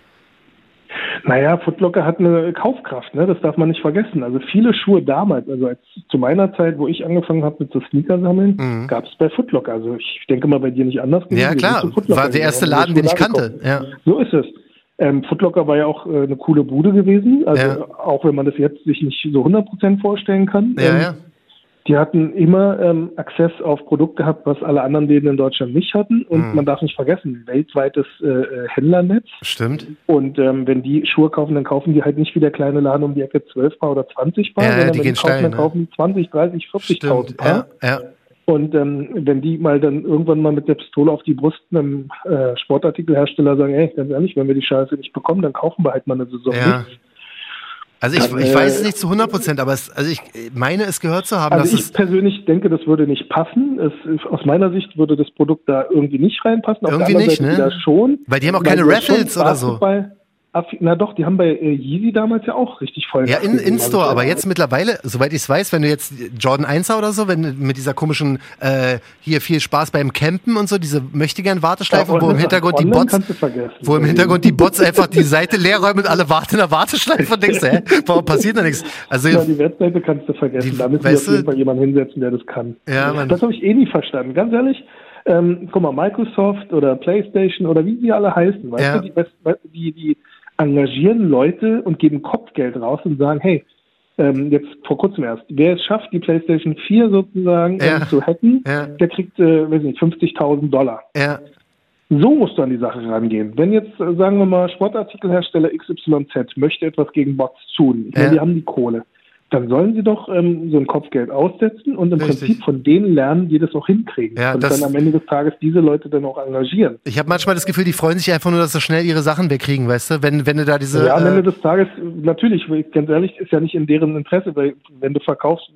Naja, Footlocker hat eine Kaufkraft, ne? das darf man nicht vergessen. Also viele Schuhe damals, also als zu meiner Zeit, wo ich angefangen habe mit so Sneaker sammeln, Mhm. gab es bei Footlocker. Also ich denke mal bei dir nicht anders. gewesen. ja klar, war der erste Laden, den ich kannte. Ja. So ist es. Ähm, Footlocker war ja auch äh, eine coole Bude gewesen, also Ja. auch wenn man das jetzt sich nicht so 100% vorstellen kann. Ja, ähm, ja. Die hatten immer ähm, Access auf Produkt gehabt, was alle anderen Läden in Deutschland nicht hatten. Und Mhm. man darf nicht vergessen, weltweites äh, äh, Händlernetz. Stimmt. Und ähm, wenn die Schuhe kaufen, dann kaufen die halt nicht wie der kleine Laden um die Ecke 12 Paar oder 20 Paar, Ja, sondern die wenn die kaufen, steil, dann ne? kaufen die 20, 30, 40.000 Stimmt. Paar. Ja, ja. Und ähm, wenn die mal dann irgendwann mal mit der Pistole auf die Brust einem äh, Sportartikelhersteller sagen, ey, ganz ehrlich, wenn wir die Scheiße nicht bekommen, dann kaufen wir halt mal eine Saison Ja. nichts. Also ich, ich äh, weiß es nicht zu 100 Prozent, aber es, also ich meine es gehört zu haben, Also dass ich persönlich denke, das würde nicht passen. Es, aus meiner Sicht würde das Produkt da irgendwie nicht reinpassen. Auf Irgendwie nicht, Seite ne? schon. Weil die haben auch keine Raffles oder so. Na doch, die haben bei äh, Yeezy damals ja auch richtig voll. Ja, in, in Store, Also, aber jetzt mittlerweile, soweit ich es weiß, wenn du jetzt Jordan 1er oder so, wenn du mit dieser komischen, äh, hier viel Spaß beim Campen und so, diese möchtegern Warteschleife, Ja, wo im Hintergrund die Bots, wo im Hintergrund die Bots einfach die Seite leer räumen und alle warten in der Warteschleife und denkst, hä, warum passiert da nichts? Also, Ja, die Webseite kannst du vergessen. Die- da müssen wir auf jeden Fall jemanden hinsetzen, der das kann. Ja, Mann. Das habe ich eh nie verstanden. Ganz ehrlich, ähm, guck mal, Microsoft oder PlayStation oder wie sie alle heißen, weißt Ja. du, die, die, die engagieren Leute und geben Kopfgeld raus und sagen, hey, ähm, jetzt vor kurzem erst, wer es schafft, die PlayStation 4 sozusagen Ja. ähm, zu hacken, Ja. der kriegt, äh, weiß nicht, 50.000 Dollar. ja, So musst du an die Sache rangehen. Wenn jetzt, äh, sagen wir mal, Sportartikelhersteller XYZ möchte etwas gegen Bots tun, ich meine, die haben die Kohle, dann sollen sie doch ähm, so ein Kopfgeld aussetzen und im Richtig. Prinzip von denen lernen, die das auch hinkriegen. Ja, und dann am Ende des Tages diese Leute dann auch engagieren. ich habe manchmal das Gefühl, die freuen sich einfach nur, dass sie schnell ihre Sachen wegkriegen, weißt du, wenn, wenn du da diese, ja, am Ende äh, des Tages, äh, natürlich, ganz ehrlich, ist ja nicht in deren Interesse, weil wenn du verkaufst,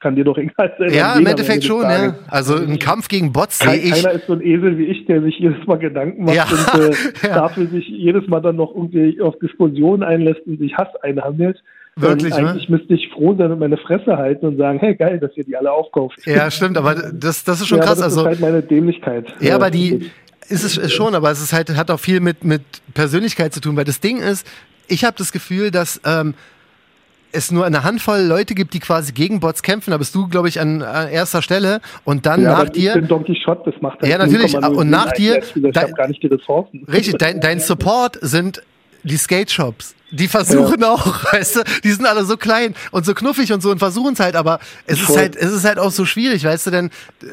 kann dir doch egal sein. ja, im Endeffekt schon, ja. Also ein Kampf gegen Bots sehe ich, Keiner ist so ein Esel wie ich, der sich jedes Mal Gedanken macht Ja, und äh, ja. dafür sich jedes Mal dann noch irgendwie auf Diskussionen einlässt und sich Hass einhandelt. Wirklich, ne? Eigentlich müsste ich froh sein und meine Fresse halten und sagen, hey geil, dass ihr die alle aufkauft. ja, stimmt, aber das, das ist schon Ja, krass, das also. ist halt meine Dämlichkeit. Ja, aber die ist es ist schon, aber es ist halt hat auch viel mit mit Persönlichkeit zu tun, weil das Ding ist, ich habe das Gefühl, dass ähm, es nur eine Handvoll Leute gibt, die quasi gegen Bots kämpfen. Da bist du, glaube ich, an, an erster Stelle und dann ja, nach dir. Ich bin Don Quixote, das macht halt Ja, natürlich, 0,0 und nach dir- Ich habe gar nicht die Ressourcen. Richtig, dein, dein Support sind die Skate Shops. Die versuchen auch, weißt du, die sind alle so klein und so knuffig und so und versuchen es halt, aber es ist Voll. halt, es ist halt auch so schwierig, weißt du, denn äh,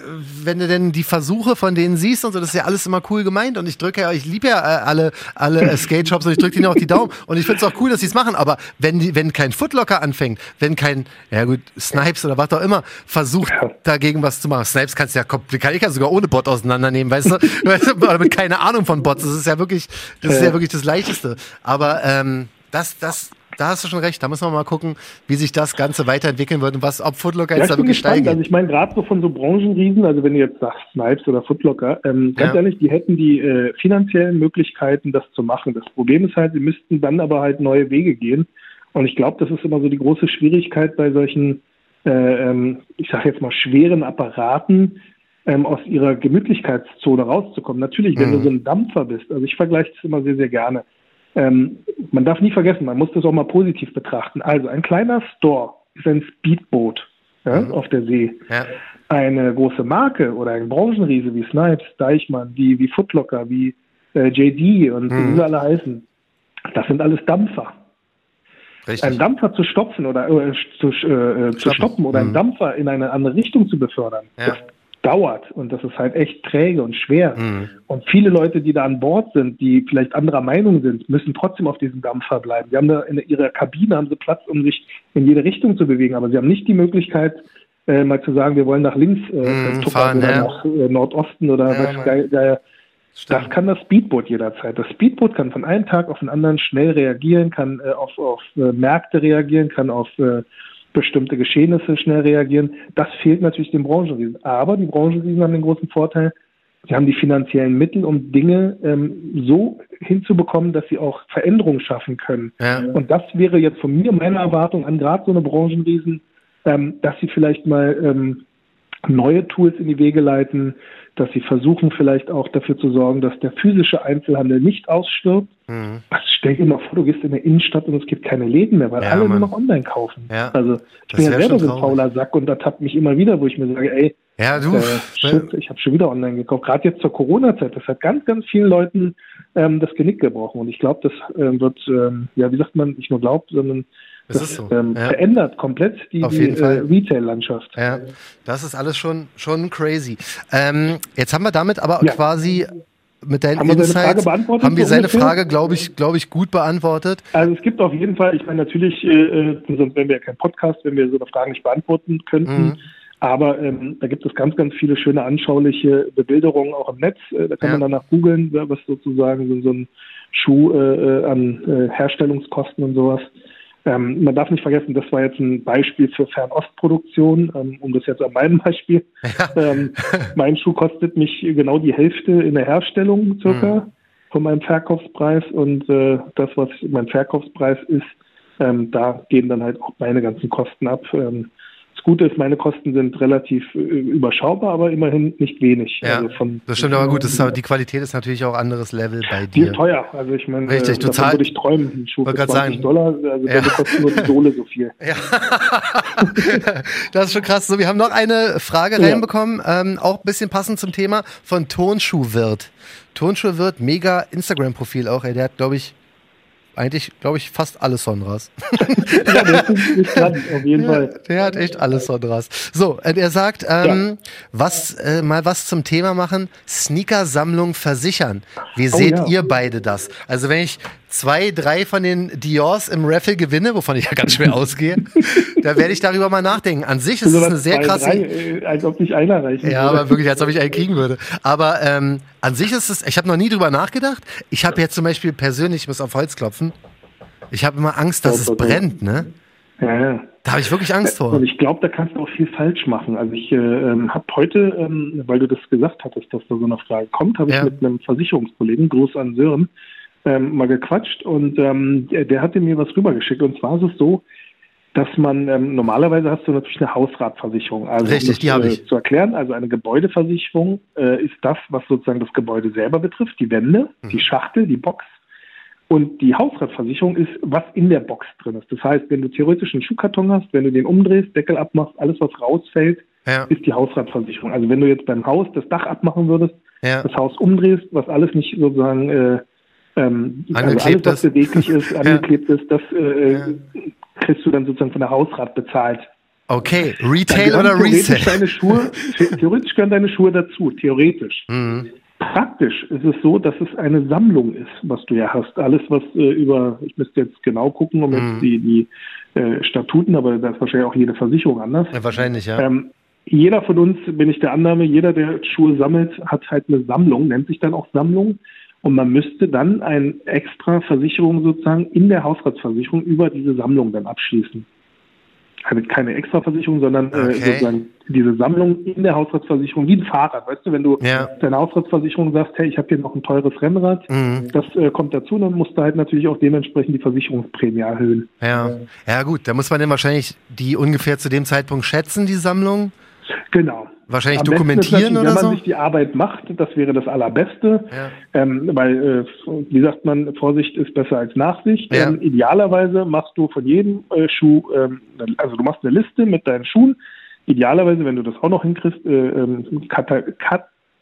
wenn du denn die Versuche von denen siehst und so, das ist ja alles immer cool gemeint und ich drücke ja, ich liebe ja äh, alle, alle äh, Skate Shops und ich drücke denen auch die Daumen und ich finde es auch cool, dass sie es machen, aber wenn die, wenn kein Footlocker anfängt, wenn kein, ja gut, Snipes oder was auch immer, versucht Ja. dagegen was zu machen. Snipes kannst du ja, kann ich ja sogar ohne Bot auseinandernehmen, weißt du, weißt du, oder mit keine Ahnung von Bots, das ist ja wirklich, das ist ja Ja. wirklich das Leichteste. Aber ähm, das, das, da hast du schon recht. Da müssen wir mal gucken, wie sich das Ganze weiterentwickeln wird und was, ob Footlocker Ja, jetzt da wirklich gespannt. steigen. Also ich meine, gerade so von so Branchenriesen, also wenn du jetzt sagst Snipes oder Footlocker, ähm, ganz Ja. ehrlich, die hätten die äh, finanziellen Möglichkeiten, das zu machen. Das Problem ist halt, sie müssten dann aber halt neue Wege gehen. Und ich glaube, das ist immer so die große Schwierigkeit bei solchen, äh, ähm, ich sage jetzt mal, schweren Apparaten, ähm, aus ihrer Gemütlichkeitszone rauszukommen. Natürlich, wenn Mhm. du so ein Dampfer bist, also ich vergleiche das immer sehr, sehr gerne. Ähm, man darf nie vergessen, man muss das auch mal positiv betrachten. Also ein kleiner Store ist ein Speedboot ja, Mhm. auf der See. Ja. Eine große Marke oder ein Branchenriese wie Snipes, Deichmann, wie, wie Footlocker, wie äh, JD und Mhm. wie sie alle heißen, das sind alles Dampfer. Einen Richtig. Dampfer zu stopfen oder äh, zu, äh, zu Stoppen. stoppen oder Mhm. einen Dampfer in eine andere Richtung zu befördern, Ja. das dauert und das ist halt echt träge und schwer. Mhm. Und viele Leute, die da an Bord sind, die vielleicht anderer Meinung sind, müssen trotzdem auf diesem Dampfer bleiben. Sie haben da in ihrer Kabine haben sie Platz, um sich in jede Richtung zu bewegen, aber sie haben nicht die Möglichkeit, äh, mal zu sagen, wir wollen nach links äh, tuckern fahren, oder ja. nach äh, Nordosten oder Ja, was geil, geil. Das kann das Speedboot jederzeit. Das Speedboot kann von einem Tag auf den anderen schnell reagieren, kann äh, auf, auf äh, Märkte reagieren, kann auf äh, bestimmte Geschehnisse schnell reagieren. Das fehlt natürlich den Branchenriesen. Aber die Branchenriesen haben den großen Vorteil, sie haben die finanziellen Mittel, um Dinge ähm, so hinzubekommen, dass sie auch Veränderungen schaffen können. Ja. Und das wäre jetzt von mir meine Erwartung an gerade so eine Branchenriesen, ähm, dass sie vielleicht mal ähm, neue Tools in die Wege leiten, dass sie versuchen vielleicht auch dafür zu sorgen, dass der physische Einzelhandel nicht ausstirbt. Mhm. Was stell dir mal vor, du gehst in eine Innenstadt und es gibt keine Läden mehr, weil Ja, alle Mann. nur noch online kaufen. Ja. Also ich Das bin ja selber so ein fauler Sack und ertappt mich immer wieder, wo ich mir sage, ey, Ja, du. äh, shit, ich habe schon wieder online gekauft. Gerade jetzt zur Corona-Zeit, das hat ganz, ganz vielen Leuten ähm, das Genick gebrochen. Und ich glaube, das ähm, wird, ähm, ja, wie sagt man, nicht nur glaubt, sondern Das das, ist so, ähm, ja. verändert komplett die, die äh. Retail-Landschaft. Ja, das ist alles schon, schon crazy. Ähm, jetzt haben wir damit aber Ja. quasi mit deinen Haben wir seine Insights, Frage beantwortet, haben wir seine? Frage, glaube ich, glaube ich, gut beantwortet. Also es gibt auf jeden Fall, ich meine natürlich, äh, äh, sonst wären wir ja kein Podcast, wenn wir so eine Frage nicht beantworten könnten. Mhm. Aber ähm, da gibt es ganz, ganz viele schöne anschauliche Bebilderungen auch im Netz. Äh, da kann Ja. man danach googeln, was sozusagen so, so ein Schuh äh, äh, an äh, Herstellungskosten und sowas. Ähm, man darf nicht vergessen, das war jetzt ein Beispiel für Fernostproduktion, ähm, um das jetzt an meinem Beispiel. Ähm, mein Schuh kostet mich genau die Hälfte in der Herstellung circa von meinem Verkaufspreis und äh, das, was mein Verkaufspreis ist, ähm, da gehen dann halt auch meine ganzen Kosten ab. Gute ist, meine Kosten sind relativ äh, überschaubar, aber immerhin nicht wenig. Ja, Also von, das stimmt aber gut. Ist, die Qualität ist natürlich auch anderes Level bei Die dir. ist teuer. Also ich meine, Richtig, äh, du zahl- würde ich träumen. Ein Schuh für Wollte grad 20 sagen. Dollar, also Ja. kostet nur die Sohle so viel. Ja. das ist schon krass. So, wir haben noch eine Frage Ja. reinbekommen, ähm, auch ein bisschen passend zum Thema von Tonschuhwirt. Tonschuhwirt, mega Instagram-Profil auch. Ey, der hat, glaube ich, eigentlich, glaube ich, fast alle Sonras. Ja, der auf jeden Fall. Der hat echt alles Sonras. So, und er sagt, ähm, was, äh, mal was zum Thema machen, Sneaker-Sammlung versichern. Wie Oh, seht ja. ihr beide das? Also wenn ich zwei, drei von den Diors im Raffle gewinne, wovon ich ja ganz schwer ausgehe, da werde ich darüber mal nachdenken. An sich ist es Sowas eine sehr zwei, krasse... Drei, äh, als ob nicht einer reichen Ja, würde. aber wirklich, als ob ich einen kriegen würde. Aber ähm, an sich ist es, ich habe noch nie drüber nachgedacht. Ich habe jetzt zum Beispiel persönlich, ich muss auf Holz klopfen, ich habe immer Angst, dass es brennt, ne? Ja, ja. Da habe ich wirklich Angst vor. Und ich glaube, da kannst du auch viel falsch machen. Also ich äh, ähm, habe heute, ähm, weil du das gesagt hattest, dass da so eine Frage kommt, habe Ja. ich mit einem Versicherungskollegen, Gruß an Sören, ähm, mal gequatscht und ähm, der, der hatte mir was rübergeschickt. Und zwar ist es so, dass man ähm, normalerweise hast du natürlich eine Hausratversicherung. Also Richtig, um das, die habe ich. Äh, zu erklären, also eine Gebäudeversicherung äh, ist das, was sozusagen das Gebäude selber betrifft, die Wände, Mhm. die Schachtel, die Box. Und die Hausratversicherung ist, was in der Box drin ist. Das heißt, wenn du theoretisch einen Schuhkarton hast, wenn du den umdrehst, Deckel abmachst, alles was rausfällt, Ja, ist die Hausratversicherung. Also wenn du jetzt beim Haus das Dach abmachen würdest, ja. das Haus umdrehst, was alles nicht sozusagen äh, ähm, also alles, was beweglich ist, angeklebt ist, das äh, Ja. kriegst du dann sozusagen von der Hausrat bezahlt. Okay, Retail oder Resale? Deine Schuhe, the- theoretisch gehören deine Schuhe dazu, theoretisch. Mhm. Praktisch ist es so, dass es eine Sammlung ist, was du ja hast. Alles, was äh, über, ich müsste jetzt genau gucken, um Mhm. jetzt die, die äh, Statuten, aber da ist wahrscheinlich auch jede Versicherung anders. Ja, wahrscheinlich, ja. Ähm, jeder von uns, bin ich der Annahme, jeder, der Schuhe sammelt, hat halt eine Sammlung, nennt sich dann auch Sammlung. Und man müsste dann eine extra Versicherung sozusagen in der Hausratsversicherung über diese Sammlung dann abschließen. Keine, keine extra Versicherung, sondern äh, Okay. sozusagen diese Sammlung in der Hausratsversicherung, wie ein Fahrrad. Weißt du, wenn du Ja. deiner Hausratsversicherung sagst, hey, ich habe hier noch ein teures Rennrad, Mhm. das äh, kommt dazu, dann musst du halt natürlich auch dementsprechend die Versicherungsprämie erhöhen. Ja. ja, gut, da muss man dann wahrscheinlich die ungefähr zu dem Zeitpunkt schätzen, die Sammlung. Genau. Wahrscheinlich Am dokumentieren oder wenn man so. sich die Arbeit macht, das wäre das Allerbeste. Ja. Ähm, weil, äh, wie sagt man, Vorsicht ist besser als Nachsicht. Ja. Ähm, idealerweise machst du von jedem äh, Schuh, ähm, also du machst eine Liste mit deinen Schuhen. Idealerweise, wenn du das auch noch hinkriegst, äh, ähm, kata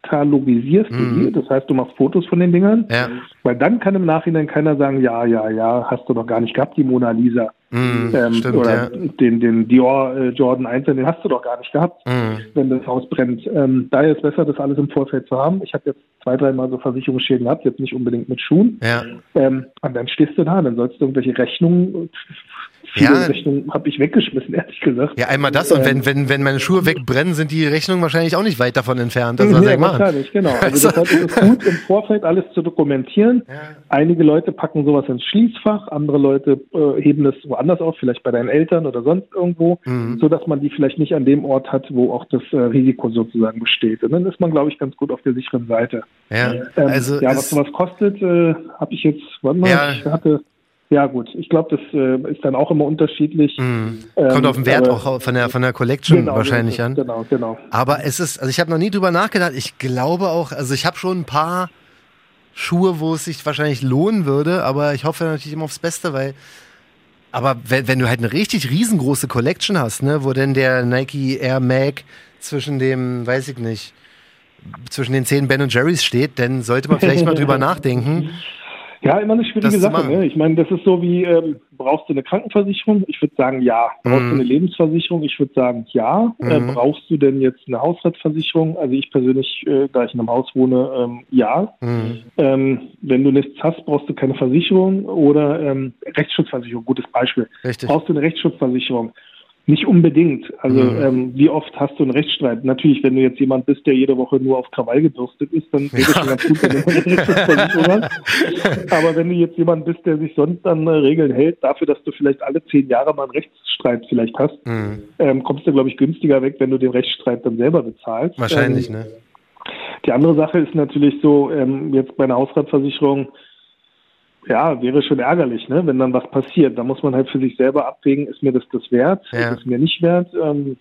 katalogisierst du Mhm. die. Das heißt, du machst Fotos von den Dingern. Ja. Weil dann kann im Nachhinein keiner sagen, ja, ja, ja, hast du noch gar nicht gehabt, die Mona Lisa. Mhm, Ähm, stimmt, oder ja. den, den Dior äh, Jordan 1, den hast du doch gar nicht gehabt Mhm. wenn das Haus brennt. Ähm, daher ist besser, das alles im Vorfeld zu haben. Ich habe jetzt zwei, dreimal so Versicherungsschäden gehabt, jetzt nicht unbedingt mit Schuhen. Ja. Ähm, und dann stehst du da, dann sollst du irgendwelche Rechnungen, viele Ja. Rechnungen habe ich weggeschmissen, ehrlich gesagt. Ja, einmal das und wenn, wenn, wenn meine Schuhe wegbrennen, sind die Rechnungen wahrscheinlich auch nicht weit davon entfernt. Das, was ja, machen. wahrscheinlich, genau. Also deshalb ist es gut, im Vorfeld alles zu dokumentieren. Einige Leute packen sowas ins Schließfach, andere Leute äh, heben das woanders auf, vielleicht bei deinen Eltern oder sonst irgendwo, Mhm. so dass man die vielleicht nicht an dem Ort hat, wo auch das äh, Risiko sozusagen besteht. Und dann ist man, glaube ich, ganz gut auf der sicheren Seite. Ja, Ähm, also ja, was sowas kostet, äh, habe ich jetzt, warte mal, Ja. ich hatte, ja gut, ich glaube, das äh, ist dann auch immer unterschiedlich. Ähm, kommt auf den Wert auch von der, von der Collection Genau, wahrscheinlich an. Genau, genau. Aber es ist, also ich habe noch nie drüber nachgedacht. Ich glaube auch, also ich habe schon ein paar Schuhe, wo es sich wahrscheinlich lohnen würde, aber ich hoffe natürlich immer aufs Beste, weil. Aber wenn, wenn du halt eine richtig riesengroße Collection hast, ne, wo denn der Nike Air Mag zwischen dem, weiß ich nicht, zwischen den zehn Ben Jerry's steht, dann sollte man vielleicht mal drüber nachdenken. Ja, immer eine schwierige Das Sache. Ne? Ich meine, das ist so wie, ähm, brauchst du eine Krankenversicherung? Ich würde sagen, ja. Brauchst Mhm. du eine Lebensversicherung? Ich würde sagen, ja. Äh, Mhm. brauchst du denn jetzt eine Hausratversicherung? Also ich persönlich, äh, da ich in einem Haus wohne, ähm, ja. Mhm. Ähm, wenn du nichts hast, brauchst du keine Versicherung oder ähm, Rechtsschutzversicherung, gutes Beispiel. Richtig. Brauchst du eine Rechtsschutzversicherung? Nicht unbedingt. Also Mhm. ähm, wie oft hast du einen Rechtsstreit? Natürlich, wenn du jetzt jemand bist, der jede Woche nur auf Krawall gebürstet ist, dann wäre es schon ganz gut, wenn du eine hast. Aber wenn du jetzt jemand bist, der sich sonst an äh, Regeln hält, dafür, dass du vielleicht alle zehn Jahre mal einen Rechtsstreit vielleicht hast, Mhm. ähm, kommst du, glaube ich, günstiger weg, wenn du den Rechtsstreit dann selber bezahlst. Wahrscheinlich, ähm, ne? die andere Sache ist natürlich so, ähm, jetzt bei einer Hausratversicherung, ja, wäre schon ärgerlich, ne, wenn dann was passiert. Da muss man halt für sich selber abwägen, ist mir das das wert, Ja. ist es mir nicht wert, ähm,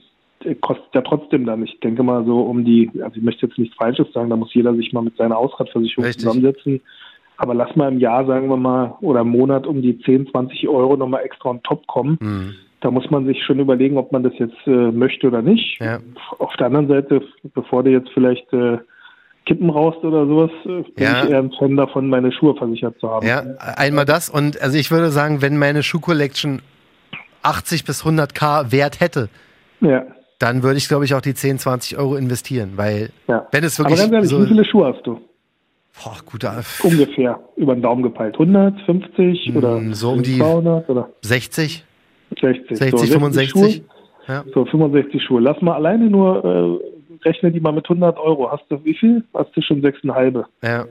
kostet ja trotzdem dann. Ich denke mal so um die, also ich möchte jetzt nichts Falsches sagen, da muss jeder sich mal mit seiner Hausratversicherung Richtig. zusammensetzen. Aber lass mal im Jahr, sagen wir mal, oder im Monat um die 10, 20 Euro nochmal extra on top kommen. Mhm. Da muss man sich schon überlegen, ob man das jetzt äh, möchte oder nicht. Ja. Auf der anderen Seite, bevor du jetzt vielleicht äh, Kippen raust oder sowas, äh, bin Ja. ich eher ein Fan davon, meine Schuhe versichert zu haben. Ja, einmal das und also ich würde sagen, wenn meine Schuhcollection 80 bis 100k Wert hätte, ja. dann würde ich glaube ich auch die 10, 20 Euro investieren, weil ja. wenn es Aber wirklich ganz ehrlich, so, wie viele Schuhe hast du? boah, guter, Ungefähr über den Daumen gepeilt. 100, 50 oder Mm, so um die 200 oder 60, 60? 60, so, 65. Schuhe, Ja. so 65 Schuhe. Lass mal alleine nur, äh, rechne die mal mit 100 Euro. Hast du wie viel? Hast du schon 6,5. Ja,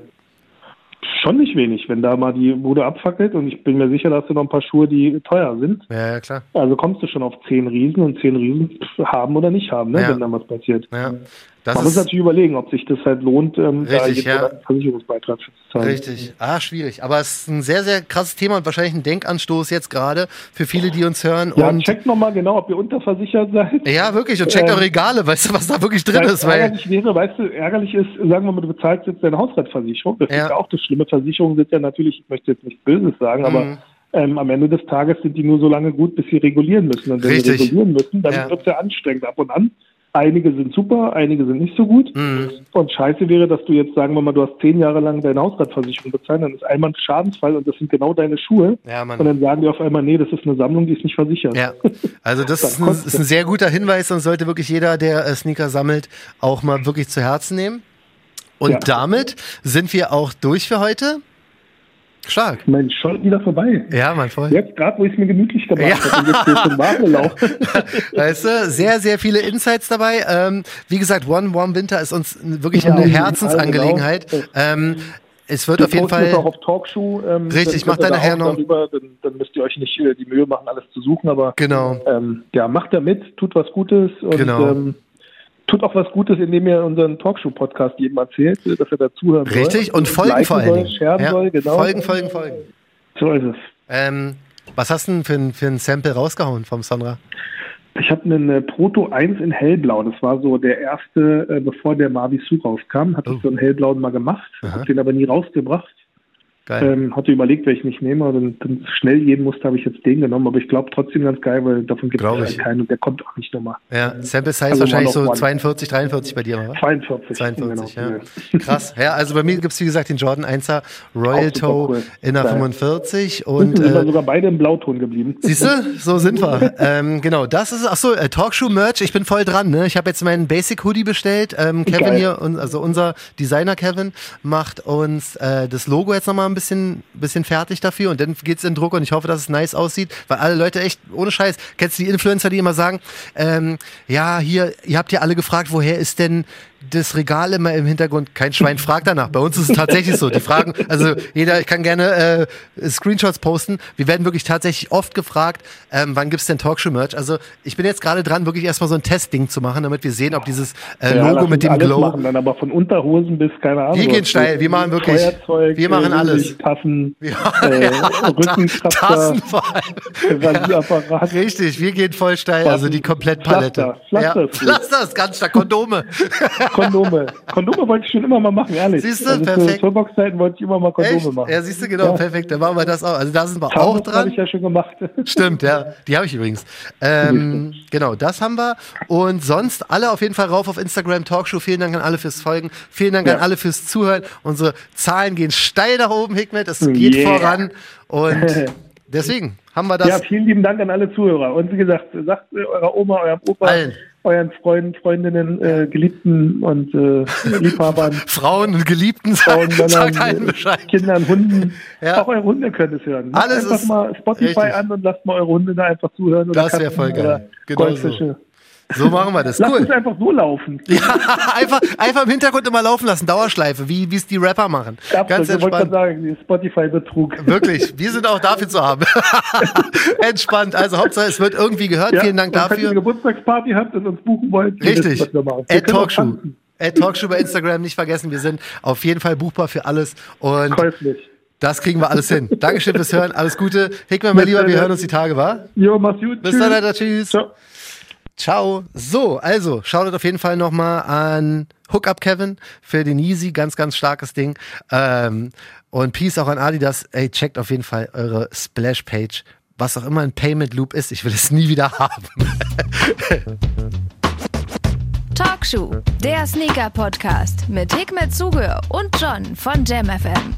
Schon nicht wenig, wenn da mal die Bude abfackelt und ich bin mir sicher, da hast du noch ein paar Schuhe, die teuer sind. ja, ja, klar. Also kommst du schon auf zehn Riesen und zehn Riesen pff, haben oder nicht haben, ne, Ja. wenn dann was passiert. Ja. Das Man muss natürlich überlegen, ob sich das halt lohnt, ähm, da Richtig, jetzt ja. einen Versicherungsbeitrag zu zahlen. richtig. Ah, schwierig. Aber es ist ein sehr, sehr krasses Thema und wahrscheinlich ein Denkanstoß jetzt gerade für viele, die uns hören. Ja, und checkt nochmal genau, ob ihr unterversichert seid. ja, wirklich. Und checkt Ähm, eure Regale, weißt du, was da wirklich drin ist, weil ärgerlich wäre, weißt du, ärgerlich ist, sagen wir mal, du bezahlst jetzt deine Hausratversicherung. Das Ja. ist ja auch das Schlimme. Versicherungen sind ja natürlich, ich möchte jetzt nichts Böses sagen, aber Mhm. ähm, am Ende des Tages sind die nur so lange gut, bis sie regulieren müssen. Und wenn Richtig. sie regulieren müssen, dann Ja. wird es ja anstrengend ab und an. Einige sind super, einige sind nicht so gut. Mhm. Und scheiße wäre, dass du jetzt, sagen wir mal, du hast zehn Jahre lang deine Hausratversicherung bezahlt, dann ist einmal ein Schadensfall und das sind genau deine Schuhe. Ja. Und dann sagen die auf einmal, nee, das ist eine Sammlung, die ist nicht versichert. Ja, also das ist ein, ist ein sehr guter Hinweis und sollte wirklich jeder, der äh, Sneaker sammelt, auch mal wirklich zu Herzen nehmen. Und Ja. damit sind wir auch durch für heute. Stark. Mensch, schon wieder vorbei. Ja, mein Freund. Jetzt gerade, wo ich es mir gemütlich gemacht Ja. habe jetzt hier schon warm. Weißt du, sehr, sehr viele Insights dabei. Ähm, wie gesagt, One Warm Winter ist uns wirklich Ja, eine Herzensangelegenheit. genau. Ähm, es wird auf jeden Fall. Auch auf Talkshow. Ähm, richtig, macht da nachher noch. Darüber, dann, dann, müsst ihr euch nicht äh, die Mühe machen, alles zu suchen, aber genau. Ähm, ja, macht da mit, tut was Gutes und genau. ähm, tut auch was Gutes, indem ihr unseren Talkshow-Podcast jedem erzählt, dass er dazuhören soll. Richtig, und folgen vor allen Dingen. Ja, soll, genau. Folgen, folgen, folgen. So ist es. Ähm, was hast du denn für ein, für ein Sample rausgehauen vom Sonra? Ich habe einen äh, Proto 1 in hellblau. Das war so der erste, äh, bevor der Mavi Su rauskam. Hatte oh. ich so einen hellblauen mal gemacht, habe den aber nie rausgebracht. Ähm, hatte überlegt, welchen ich nehme, aber dann, dann schnell jeden musste, habe ich jetzt den genommen. Aber ich glaube trotzdem ganz geil, weil davon gibt es halt keinen und der kommt auch nicht nochmal. Ja, Sample Size also wahrscheinlich so 42, 43 bei dir, oder? 42. 42, genau. ja. Krass. Ja, also bei mir gibt es wie gesagt den Jordan 1er Royal Toe cool. in der 45 und. Sind äh, sogar beide im Blauton geblieben. Siehst du? So sind wir. ähm, genau, das ist, achso, äh, Talkshow-Merch, ich bin voll dran, ne? Ich habe jetzt meinen Basic Hoodie bestellt. Ähm, Kevin geil. hier, also unser Designer Kevin, macht uns äh, das Logo jetzt nochmal ein bisschen, bisschen fertig dafür und dann geht's in Druck und ich hoffe, dass es nice aussieht, weil alle Leute echt, ohne Scheiß, kennst du die Influencer, die immer sagen, ähm, ja, hier, ihr habt ja alle gefragt, woher ist denn das Regal immer im Hintergrund. Kein Schwein fragt danach. Bei uns ist es tatsächlich so. Die fragen, also jeder, ich kann gerne äh, Screenshots posten. Wir werden wirklich tatsächlich oft gefragt, ähm, wann gibt's denn Talkshow-Merch? Also ich bin jetzt gerade dran, wirklich erstmal so ein Testding zu machen, damit wir sehen, ob dieses äh, ja, Logo mit dem alles Glow. Machen dann aber von Unterhosen bis, keine Ahnung. Wir gehen steil, wir machen wirklich, wir machen alles. Tassen, ja, äh, ja, Tassen vor allem. Richtig, wir gehen voll steil, also die Komplettpalette. Pflaster, Pflaster, ja, Pflaster ist ganz stark, Kondome. Kondome. Kondome wollte ich schon immer mal machen, ehrlich. Siehst du, also perfekt. Toolbox-Zeiten wollte ich immer mal Kondome Echt? machen. Ja, siehst du, genau, ja. perfekt. Dann machen wir das auch. Also da sind wir Zahnbus auch dran. habe ich ja schon gemacht. Stimmt, ja. Die habe ich übrigens. Ähm, genau, das haben wir. Und sonst alle auf jeden Fall rauf auf Instagram Talkshow. Vielen Dank an alle fürs Folgen. Vielen Dank ja. an alle fürs Zuhören. Unsere Zahlen gehen steil nach oben, Hikmet. Es geht yeah. voran. Und deswegen haben wir das. Ja, vielen lieben Dank an alle Zuhörer. Und wie gesagt, sagt eurer Oma, eurem Opa, Allen euren Freunden, Freundinnen, äh, Geliebten und äh, Liebhabern. Frauen und Geliebten, Frauen, Männern, sagt allen Bescheid. Kindern, Hunden. Ja. Auch eure Hunde können es hören. Alles einfach mal Spotify richtig. an und lasst mal eure Hunde da einfach zuhören. Oder das wäre voll geil. Genau so. So machen wir das. Lass cool. es einfach so laufen. Ja, einfach, einfach im Hintergrund immer laufen lassen, Dauerschleife, wie es die Rapper machen. Absolut, Ganz entspannt. Ich sagen, Spotify-Betrug. Wirklich, wir sind auch dafür zu haben. entspannt. Also Hauptsache, es wird irgendwie gehört. Ja, Vielen Dank dafür. Wenn ihr eine Geburtstagsparty habt und uns buchen wollt, Richtig. At Talkshow. At Talkshow bei Instagram nicht vergessen. Wir sind auf jeden Fall buchbar für alles. Und Käuflich. Das kriegen wir alles hin. Dankeschön fürs Hören. Alles Gute. Hickmann, mein Lieber, wir hören uns die Tage, wa? Jo, mach's gut. Bis dann, Alter. Tschüss. Ciao. Ciao. So, also schaut auf jeden Fall nochmal an Hookup Kevin für den Easy, ganz, ganz starkes Ding. Ähm, und Peace auch an Adidas. Ey, checkt auf jeden Fall eure Splash-Page. Was auch immer ein Payment Loop ist, ich will es nie wieder haben. Talkshow, der Sneaker-Podcast mit Hikmet Zuge und John von JamFM.